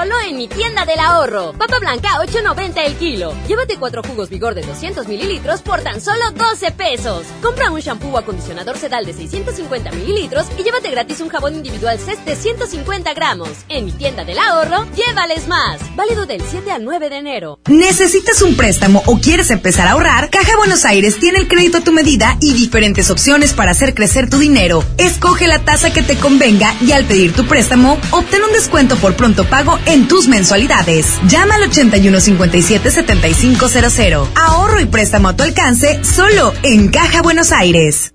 Solo en mi tienda del ahorro. Papa blanca 8.90 el kilo. Llévate cuatro jugos vigor de 200 mililitros por tan solo 12 pesos. Compra un shampoo o acondicionador sedal de 650 mililitros y llévate gratis un jabón individual CES de 150 gramos. En mi tienda del ahorro, llévales más. Válido del 7 al 9 de enero. ¿Necesitas un préstamo o quieres empezar a ahorrar? Caja Buenos Aires tiene el crédito a tu medida y diferentes opciones para hacer crecer tu dinero. Escoge la tasa que te convenga y al pedir tu préstamo, obtén un descuento por pronto pago tus mensualidades. Llama al 8157-7500. Ahorro y préstamo a tu alcance solo en Caja Buenos Aires.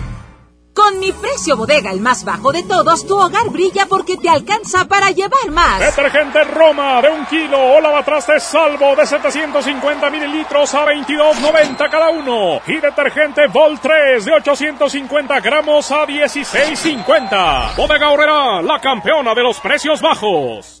Con mi precio bodega, el más bajo de todos, tu hogar brilla porque te alcanza para llevar más. Detergente Roma de un kilo o lavatrastes salvo de 750 mililitros a 22.90 cada uno. Y detergente Vol 3 de 850 gramos a 16.50. Bodega Horrera, la campeona de los precios bajos.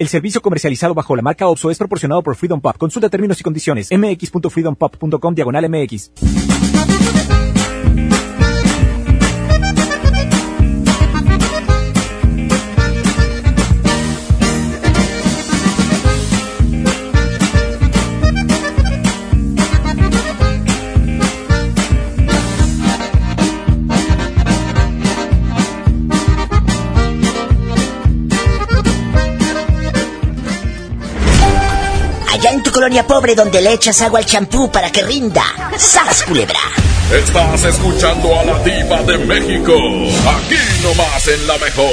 El servicio comercializado bajo la marca OPSO es proporcionado por Freedom Pop. Consulta términos y condiciones. mx.freedompop.com diagonal mx. Colonia pobre donde le echas agua al champú para que rinda. ¡Sas, culebra! Estás escuchando a la diva de México. Aquí nomás en la mejor.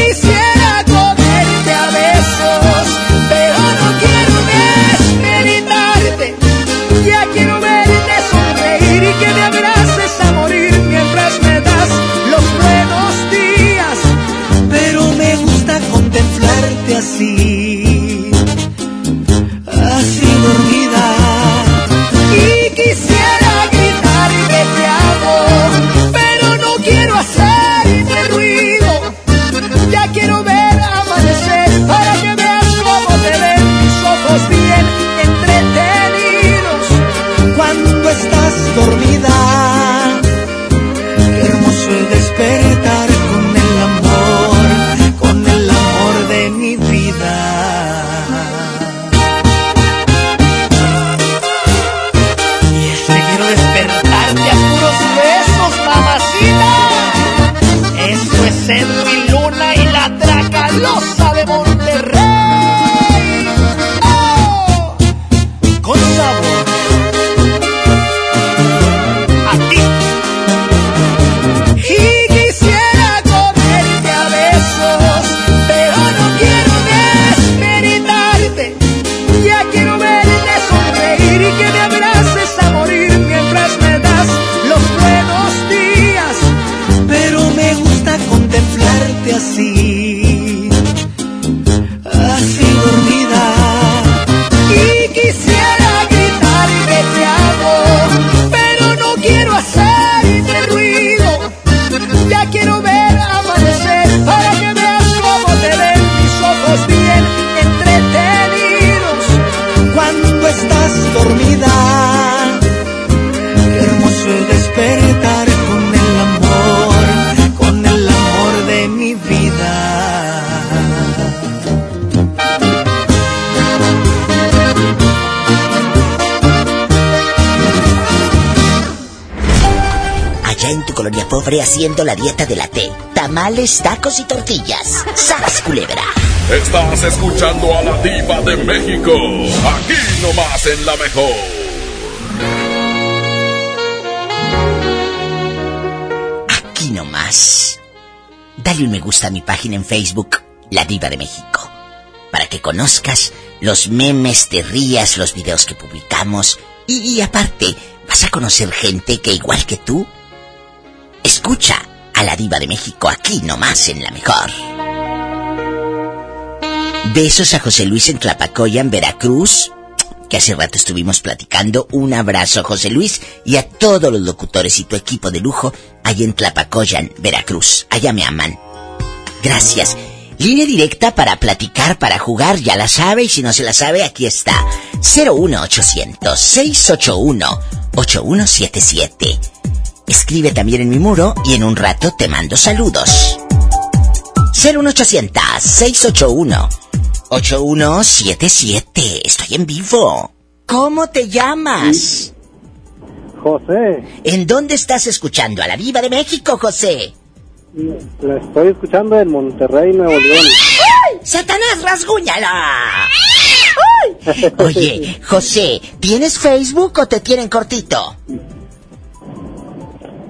Haciendo la dieta de la T. Tamales, tacos y tortillas. ¡Sas, culebra! Estás escuchando a la diva de México. Aquí nomás en la mejor. Aquí nomás. Dale un me gusta a mi página en Facebook, La Diva de México. Para que conozcas los memes, te rías, los videos que publicamos. Y, y aparte, vas a conocer gente que igual que tú, escucha a la Diva de México aquí nomás en la mejor. Besos a José Luis en Tlapacoya, en Veracruz, que hace rato estuvimos platicando. Un abrazo José Luis y a todos los locutores y tu equipo de lujo allá en Tlapacoyan, Veracruz. Allá me aman. Gracias. Línea directa para platicar, para jugar, ya la sabe, y si no se la sabe, aquí está. 01800 681 8177. Escribe también en mi muro y en un rato te mando saludos. 01800 681 8177. Estoy en vivo. ¿Cómo te llamas? José, ¿En dónde estás escuchando? A la Viva de México, José. la estoy escuchando en Monterrey, Nuevo León. ¡Satanás, rasguñala! Oye, José, ¿tienes Facebook o te tienen cortito?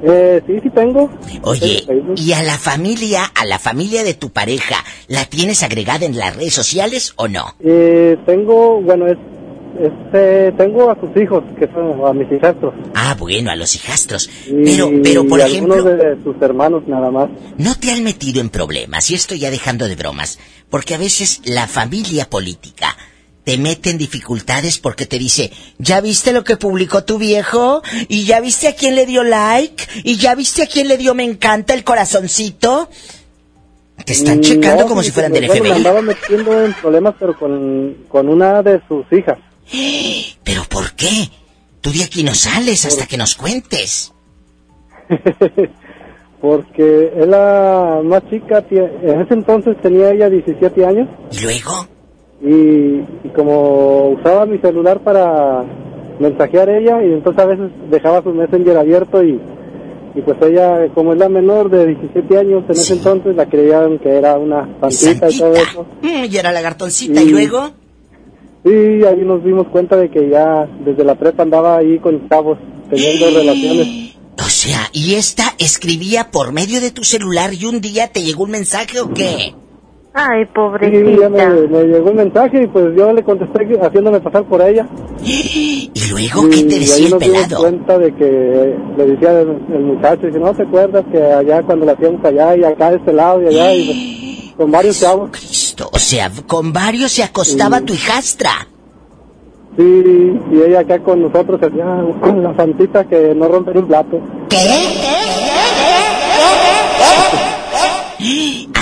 Eh, sí, sí tengo. Oye, ¿y a la familia, a la familia de tu pareja, la tienes agregada en las redes sociales o no? Eh, tengo, bueno, es, es, eh, tengo a sus hijos, que son a mis hijastros. Ah, bueno, a los hijastros. Pero, pero por y ejemplo, de sus hermanos nada más. no te han metido en problemas, y esto ya dejando de bromas, porque a veces la familia política te mete en dificultades porque te dice, ¿ya viste lo que publicó tu viejo? ¿Y ya viste a quién le dio like? ¿Y ya viste a quién le dio me encanta el corazoncito? Te están checando no, como sí, si fueran del Me FBI. andaba metiendo en problemas, pero con, con una de sus hijas. ¿Pero por qué? Tú de aquí no sales hasta que nos cuentes. Porque es la más chica, en ese entonces tenía ella 17 años. ¿Y luego? Y, y como usaba mi celular para mensajear ella, y entonces a veces dejaba su messenger abierto y, y pues ella, como es la menor de 17 años en ese entonces, la creían que era una santita y todo eso. Mm, y era lagartoncita, Y- ¿y luego? Sí, ahí nos dimos cuenta de que ya desde la prepa andaba ahí con chavos, teniendo relaciones. O sea, ¿y esta escribía por medio de tu celular y un día te llegó un mensaje o qué? Ay, Sí, ya me, me llegó un mensaje y pues yo le contesté que- haciéndome pasar por ella. ¿Y luego qué te Y decía ahí el nos dimos pelado? cuenta de que le decía el, el muchacho, dice, no te acuerdas que allá cuando la hacíamos allá y acá de este lado y allá y pues, con varios chavos. Cristo, o sea, con varios se acostaba tu hijastra. Sí, y ella acá con nosotros hacía la santita que no rompe un plato.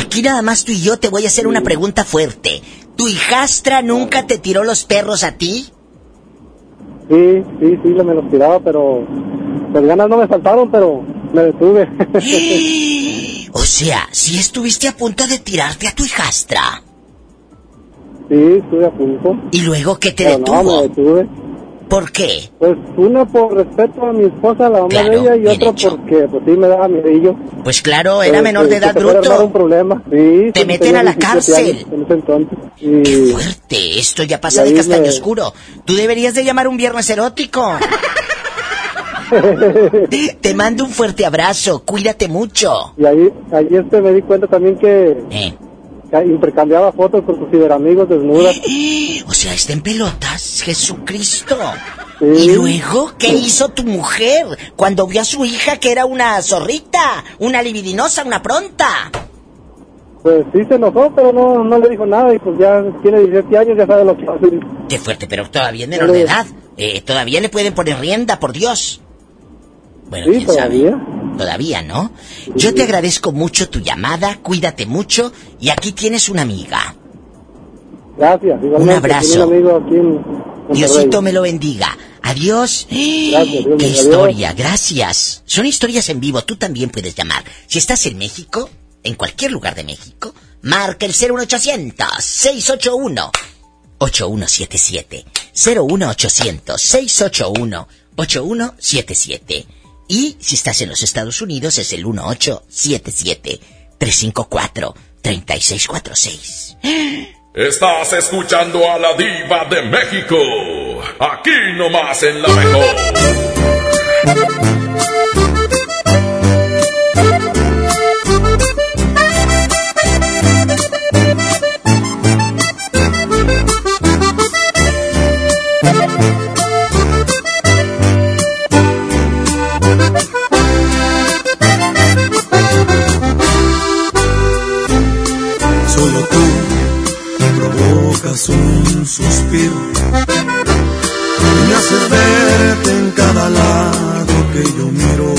Aquí nada más tú y yo te voy a hacer una pregunta fuerte. ¿Tu hijastra nunca te tiró los perros a ti? Sí, sí, sí, me los tiraba, pero las ganas no me faltaron, pero me detuve. O sea, si estuviste a punto de tirarte a tu hijastra. sí, estuve a punto. ¿Y luego qué te Pero detuvo? No, me detuve. ¿Por qué? Pues una por respeto a mi esposa, la mamá Claro, de ella, y otra porque pues sí me daba miedillo. Pues claro, era Eh, menor de edad bruto. un problema. Sí, Te meten a la 17 cárcel. años En ese entonces. Y, Fuerte, esto ya pasa de castaño me- oscuro. Tú deberías de llamar un viernes erótico. Te mando un fuerte abrazo, cuídate mucho. y ahí, ahí este me di cuenta también que, Eh. Intercambiaba fotos con sus ciberamigos desnudas. O sea, está en pelotas, Jesucristo. Sí. ¿Y luego qué hizo tu mujer cuando vio a su hija que era una zorrita, una libidinosa, una pronta? Pues sí se enojó, pero no, no le dijo nada y pues ya tiene 17 años, ya sabe lo que hace. Qué fuerte, pero todavía es menor de edad. Eh, todavía le pueden poner rienda, por Dios. Bueno, Sí, quién todavía. sabe. Todavía, ¿no? Yo te agradezco mucho tu llamada, cuídate mucho y aquí tienes una amiga. Gracias. Un abrazo. Un amigo aquí en Monterrey. Diosito me lo bendiga. Adiós. Gracias, Qué adiós. historia, gracias. Son historias en vivo, tú también puedes llamar. Si estás en México, en cualquier lugar de México, marca el 01800 681 8177 01800 681 8177 Y si estás en los Estados Unidos es el 1877-354-3646. Estás escuchando a la diva de México. Aquí nomás en la mejor. Un suspiro y me haces verte en cada lado que yo miro.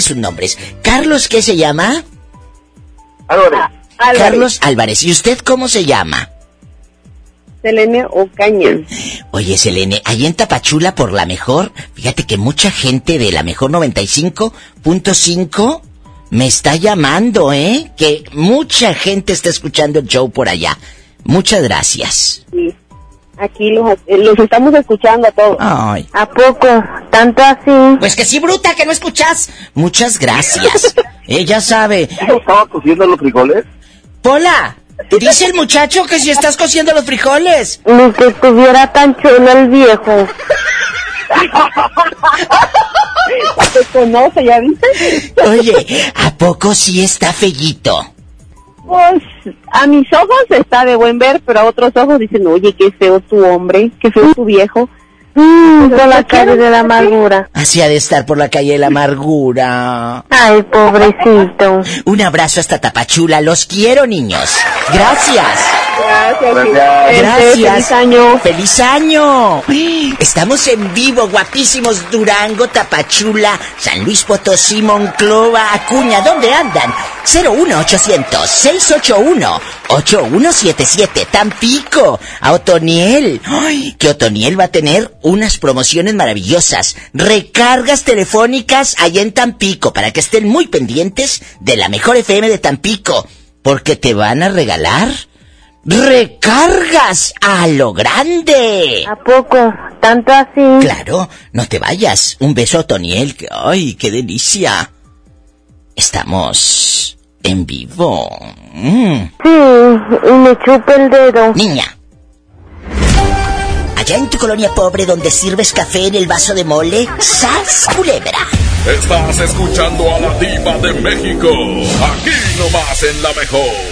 Sus nombres. Carlos, ¿qué se llama? Álvarez. Carlos Álvarez. ¿Y usted cómo se llama? Selene Ocaña. Oye, Selene, ahí en Tapachula por la mejor, fíjate que mucha gente de la mejor 95.5 me está llamando, ¿eh? Que mucha gente está escuchando el show por allá. Muchas gracias. Aquí los, eh, los estamos escuchando a todos. Ay. ¿A poco? ¿Tanto así? Pues que sí, bruta, que no escuchas. Muchas gracias. Ella sabe. ¿Estaba cociendo los frijoles? Pola, dice el muchacho que si estás cociendo los frijoles. Ni que estuviera tan chulo el viejo. ¿Te conoce, ya viste? Oye, ¿a poco sí está fellito? Pues a mis ojos está de buen ver, pero a otros ojos dicen, oye, qué feo tu hombre, qué feo tu viejo. Mm, con la cara de la amargura. Así ha de estar por la calle de la amargura. Ay, pobrecito. Un abrazo hasta Tapachula. Los quiero, niños. Gracias. Gracias. Gracias. Feliz año. ¡Feliz año! Estamos en vivo, guapísimos Durango, Tapachula, San Luis Potosí, Monclova, Acuña. ¿Dónde andan? 01800-681-8177. Tampico. A Otoniel. ¡Ay! Que Otoniel va a tener unas promociones maravillosas. Recargas telefónicas allá en Tampico para que estén muy pendientes de la mejor FM de Tampico. Porque te van a regalar recargas a lo grande. ¿A poco? ¿Tanto así? Claro, no te vayas. Un beso, Toniel, que ay, qué delicia. Estamos en vivo. Mm. Sí, y me chupa el dedo. Niña. Allá en tu colonia pobre donde sirves café en el vaso de mole, ¡sas, culebra! Estás escuchando a la diva de México. Aquí nomás en la mejor.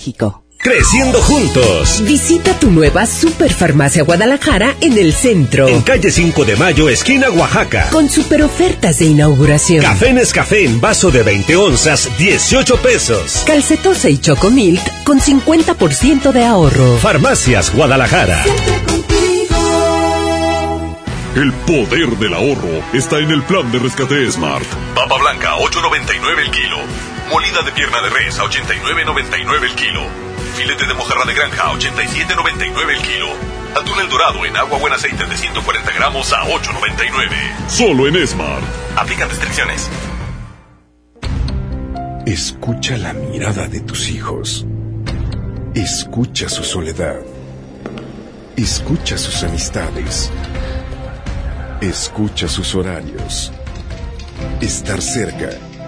Creciendo juntos. Visita tu nueva Superfarmacia Guadalajara en el centro. En calle 5 de Mayo, esquina Oaxaca. Con super ofertas de inauguración. Café Nescafé en vaso de 20 onzas, 18 pesos. Calcetosa y Chocomilk con 50% de ahorro. Farmacias Guadalajara. El poder del ahorro está en el plan de rescate Smart. Papa blanca, 8.99 el kilo. Molida de pierna de res, a 89.99 el kilo. Filete de mojarra de granja, a 87.99 el kilo. Atún el dorado en agua buen aceite de 140 gramos a 8.99. Solo en Smart. Aplican restricciones. Escucha la mirada de tus hijos. Escucha su soledad. Escucha sus amistades. Escucha sus horarios. Estar cerca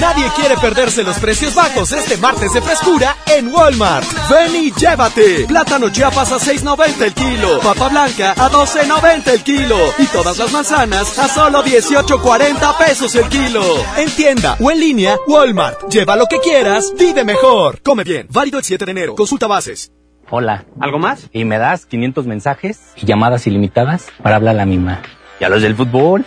Nadie quiere perderse los precios bajos este martes de frescura en Walmart. Ven y llévate. Plátano chiapas a 6.90 el kilo. Papa blanca a 12.90 el kilo. Y todas las manzanas a solo 18.40 pesos el kilo. En tienda o en línea, Walmart. Lleva lo que quieras, vive mejor. Come bien. Válido el 7 de enero. Consulta bases. Hola. ¿Algo más? Y me das 500 mensajes y llamadas ilimitadas para hablar a la misma. ¿Y a los del fútbol?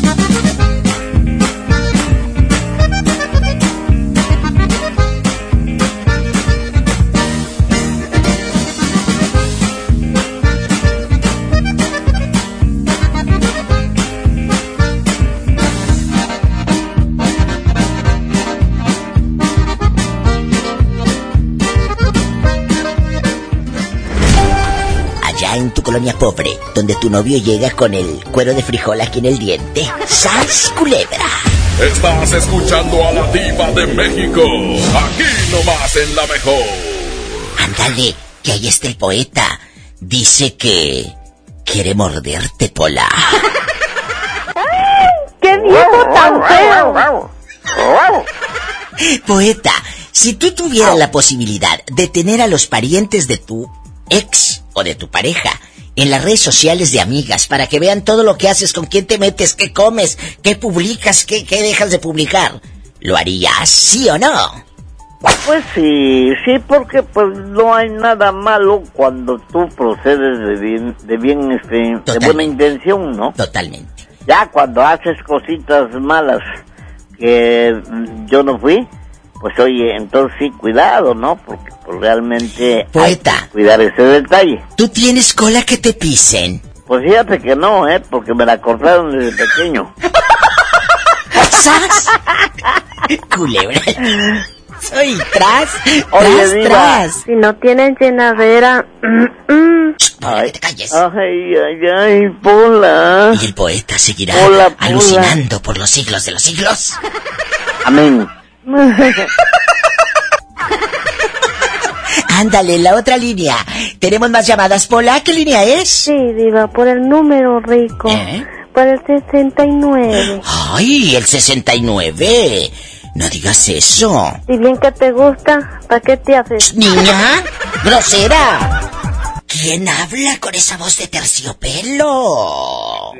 Colonia pobre, donde tu novio llega con el cuero de frijol aquí en el diente. ¡Sas, culebra! Estás escuchando a la diva de México. Aquí nomás en la mejor. Ándale, que ahí está el poeta. Dice que quiere morderte, Pola. ¡Qué viejo tan feo! Poeta, Si tú tuvieras la posibilidad de tener a los parientes de tu ex o de tu pareja en las redes sociales de amigas para que vean todo lo que haces, con quién te metes, qué comes, qué publicas, qué, qué dejas de publicar, ¿lo harías sí o no? Pues sí, sí, porque pues no hay nada malo cuando tú procedes de bien, de bien, este, de buena intención, ¿no? Totalmente. Ya cuando haces cositas malas que yo no fui, pues oye, entonces sí, cuidado, ¿no? Porque pues realmente Poeta. hay que cuidar ese detalle. ¿Tú tienes cola que te pisen? Pues fíjate que no, ¿eh? Porque me la cortaron desde pequeño. ¡Sas! Culebra. Soy tras, Oye, tras, tras. Si no tienen llenadera, mm, mm. Ay, ay, ay, ay, Pola. Y el poeta seguirá Hola, alucinando por los siglos de los siglos. Amén. Ándale, la otra línea. Tenemos más llamadas. Pola, ¿qué línea es? Sí, diva, por el número rico. ¿Eh? Por el 69. Ay, el 69. No digas eso. Si bien que te gusta, ¿para qué te haces? Niña, grosera. ¿Quién habla con esa voz de terciopelo?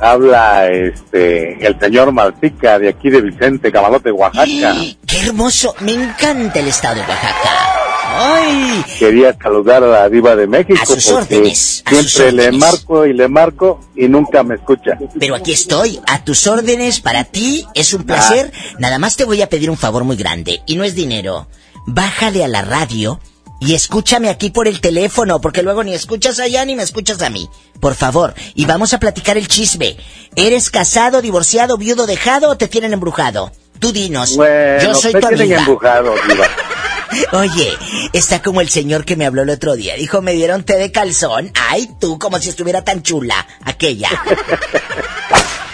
Habla este el señor Malpica de aquí de Vicente, Camalote, Oaxaca. ¡Qué hermoso! Me encanta el estado de Oaxaca. ¡Ay! Quería saludar a la diva de México A sus órdenes, a sus siempre le marco y le marco y nunca me escucha. Pero aquí estoy, a tus órdenes, para ti, es un placer. Nada más te voy a pedir un favor muy grande, y no es dinero. Bájale a la radio y escúchame aquí por el teléfono, porque luego ni escuchas allá ni me escuchas a mí. Por favor, y vamos a platicar el chisme. ¿Eres casado, divorciado, viudo, dejado o te tienen embrujado? Tú dinos. Bueno, Yo soy tu amiga. embrujado, diva. Oye, está como el señor que me habló el otro día. Dijo, me dieron té de calzón. Ay, tú, como si estuviera tan chula, aquella.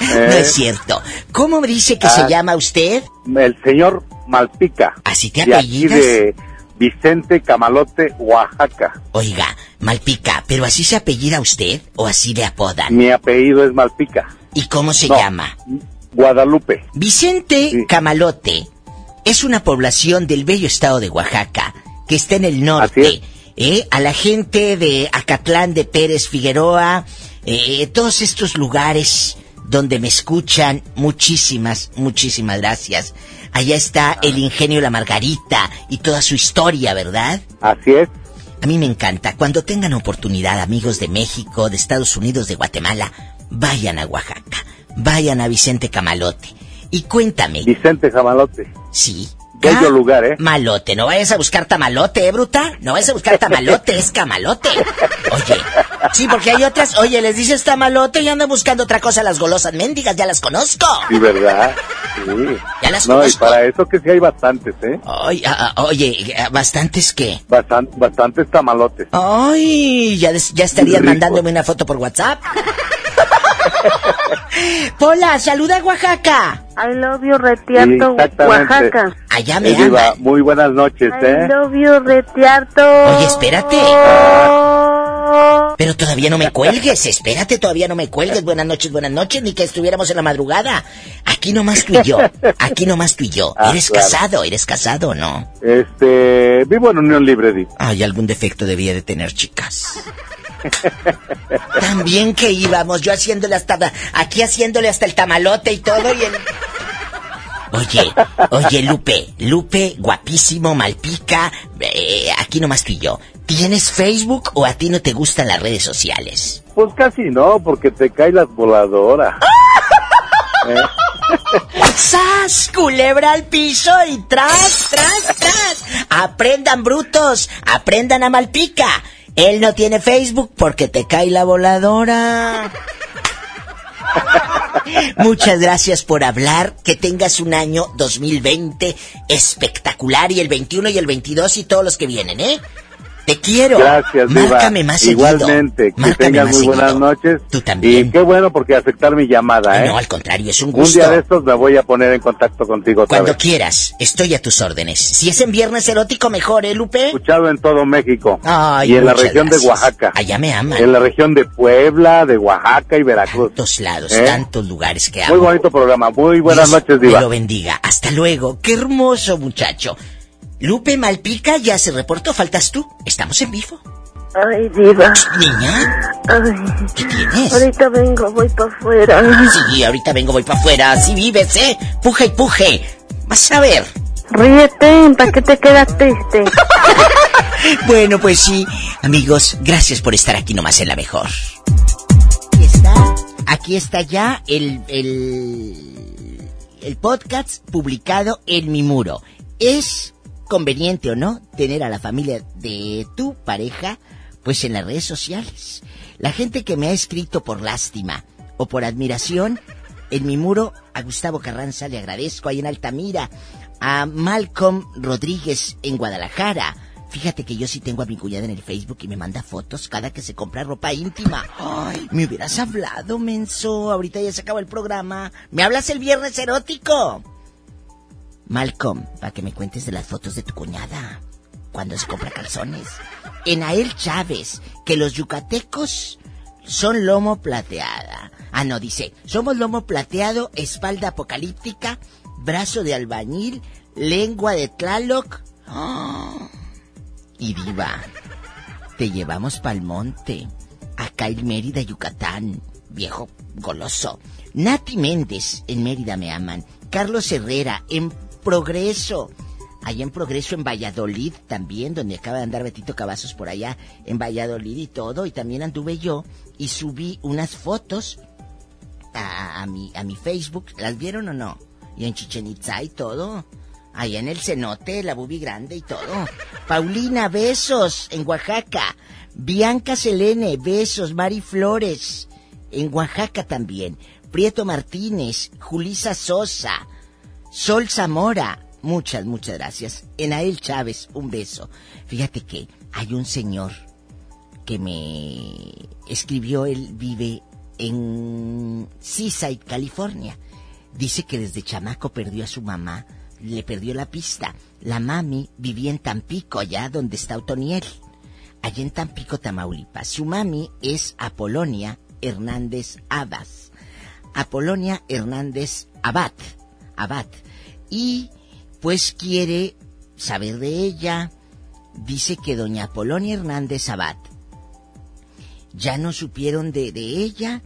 No Eh, es cierto. ¿Cómo dice que Ah. se llama usted? El señor Malpica. ¿Así te De aquí apellidas? de Vicente, Camalote, Oaxaca. Oiga, Malpica, ¿pero así se apellida usted o así le apodan? Mi apellido es Malpica. ¿Y cómo se No. llama? Guadalupe. Vicente Camalote es una población del bello estado de Oaxaca que está en el norte. ¿eh? A la gente de Acatlán de Pérez Figueroa, eh, todos estos lugares donde me escuchan, muchísimas, muchísimas gracias. Allá está el ingenio La Margarita y toda su historia, ¿verdad? Así es. A mí me encanta. Cuando tengan oportunidad, amigos de México, de Estados Unidos, de Guatemala, vayan a Oaxaca. Vayan a Vicente Camalote. Y cuéntame. Vicente Camalote. Sí. Bello lugar, ¿eh? Malote, no vayas a buscar tamalote, ¿eh, bruta? No vayas a buscar tamalote, es camalote. Oye, sí, porque hay otras, oye, les dices tamalote y andan buscando otra cosa las golosas mendigas, ya las conozco. Sí, ¿verdad? Sí. Ya las no, y conozco. para eso que sí hay bastantes, ¿eh? Ah, ah, oye, ah, bastantes qué. Bastan- bastantes tamalotes. Ay, ya, ya estarían mandándome una foto por WhatsApp. Pola, saluda a Oaxaca. I love you, Retiarto. Oaxaca. Allá me Eh, Diva, aman. muy buenas noches, I ¿eh? love you, Retiarto. Oye, espérate. Pero todavía no me cuelgues, espérate, todavía no me cuelgues. Buenas noches, buenas noches, ni que estuviéramos en la madrugada. Aquí nomás tú y yo, aquí nomás tú y yo. Ah, ¿Eres claro. casado? ¿Eres casado o no? Este, vivo en Unión Libre, Diva. Ay, algún defecto debía de tener, chicas. También que íbamos, yo haciéndole hasta, aquí haciéndole hasta el tamalote y todo y el... Oye, oye, Lupe, Lupe, guapísimo, malpica, eh, aquí nomás tú y yo. ¿Tienes Facebook o a ti no te gustan las redes sociales? Pues casi no, porque te cae las voladoras. ¿Eh? ¡Sas! Culebra al piso y tras, tras, tras. Aprendan, brutos, aprendan a Malpica. Él no tiene Facebook porque te cae la voladora. Muchas gracias por hablar. Que tengas un año 2020 espectacular y el 21 y el 22 y todos los que vienen, ¿eh? Te quiero. Gracias, Diva. Márcame más seguido. Igualmente, que Márcame tengas muy buenas seguido. noches. Tú también. Y qué bueno porque aceptar mi llamada, ¿eh? No, al contrario, es un Un gusto. día de estos me voy a poner en contacto contigo otra Cuando vez. quieras, estoy a tus órdenes. Si es en viernes erótico, mejor, ¿eh, Lupe? Escuchado en todo México. Ay, y en la región gracias. de Oaxaca. Allá me aman. En la región de Puebla, de Oaxaca y Veracruz. Tantos lados, ¿Eh? tantos lugares que amo. Muy bonito programa. Muy buenas Dios noches, Diva. lo bendiga. Hasta luego. Qué hermoso muchacho. Lupe Malpica ya se reportó, faltas tú. Estamos en vivo. Ay, diva. Niña. Ay. ¿Qué tienes? Ahorita vengo, voy para afuera. Sí, ahorita vengo, voy para afuera. Así vives, ¿eh? Puje y puje. Vas a ver. Ríete, ¿para qué te quedas triste? bueno, pues sí. Amigos, gracias por estar aquí nomás en la mejor. Aquí está. Aquí está ya el, el, el podcast publicado en mi muro. ¿Es conveniente o no tener a la familia de tu pareja pues en las redes sociales? La gente que me ha escrito por lástima o por admiración, en mi muro a Gustavo Carranza le agradezco ahí en Altamira, a Malcolm Rodríguez en Guadalajara. Fíjate que yo sí tengo a mi cuñada en el Facebook y me manda fotos cada que se compra ropa íntima. Ay, me hubieras hablado, menso. Ahorita ya se acaba el programa. ¿Me hablas el viernes erótico? Malcolm, para que me cuentes de las fotos de tu cuñada. Cuando se compra calzones. Enael Chávez, que los yucatecos son lomo plateada. Ah, no, dice, somos lomo plateado, espalda apocalíptica, brazo de albañil, lengua de Tlaloc. ¡Ah! Y diva, te llevamos pa'l monte, acá en Mérida, Yucatán, viejo goloso. Nati Méndez, en Mérida me aman. Carlos Herrera, en Progreso. Allá en Progreso, en Valladolid también, donde acaba de andar Betito Cavazos por allá, en Valladolid y todo. Y también anduve yo y subí unas fotos a, mi, a mi Facebook. ¿Las vieron o no? Y en Chichen Itza y todo. Allá en el cenote, la bubi grande y todo. Paulina, besos, en Oaxaca. Bianca Selene, besos. Mari Flores, en Oaxaca también. Prieto Martínez, Julisa Sosa, Sol Zamora. Muchas, muchas gracias. Enael Chávez, un beso. Fíjate que hay un señor que me escribió, él vive en Seaside, California. Dice que desde chamaco perdió a su mamá, le perdió la pista. La mami vivía en Tampico, allá donde está Otoniel. Allá en Tampico, Tamaulipas. Su mami es Apolonia Hernández Abas. Apolonia Hernández Abad. Abad. Y pues quiere saber de ella. Dice que doña Apolonia Hernández Abad ya no supieron de, de ella.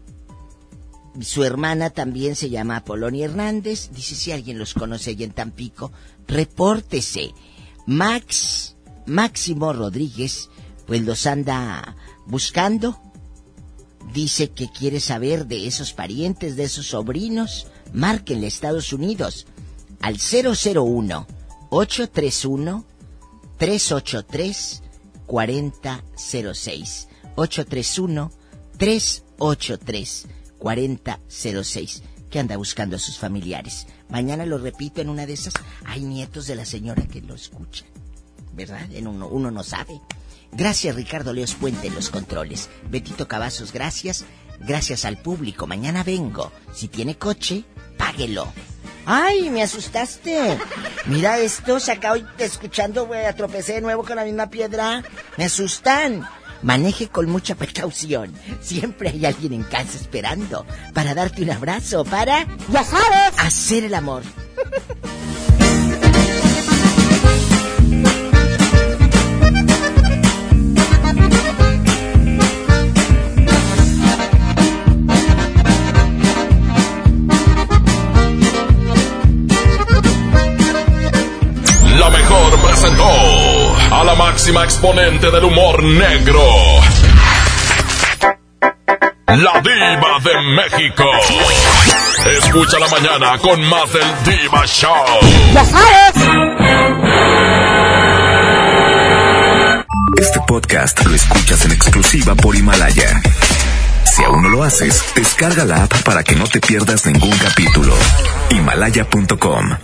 Su hermana también se llama Apolonia Hernández. Dice si alguien los conoce allá en Tampico, repórtese. Max, Máximo Rodríguez, pues los anda buscando. Dice que quiere saber de esos parientes, de esos sobrinos. Márquenle Estados Unidos al 001 831 383 4006. 831-383-4006, que anda buscando a sus familiares. Mañana lo repito en una de esas. Hay nietos de la señora que lo escuchan. ¿Verdad? En uno, uno no sabe. Gracias Ricardo Leos Puente en los controles. Betito Cavazos, gracias. Gracias al público. Mañana vengo. Si tiene coche, páguelo. ¡Ay, me asustaste! Mira esto, se acabo escuchando, güey, tropecé de nuevo con la misma piedra. Me asustan. Maneje con mucha precaución. Siempre hay alguien en casa esperando para darte un abrazo, para... Ya sabes. Hacer el amor. Presentó a la máxima exponente del humor negro. La diva de México. Escucha la mañana con más del Diva Show. Ya sabes. Este podcast lo escuchas en exclusiva por Himalaya. Si aún no lo haces, descarga la app para que no te pierdas ningún capítulo. Himalaya.com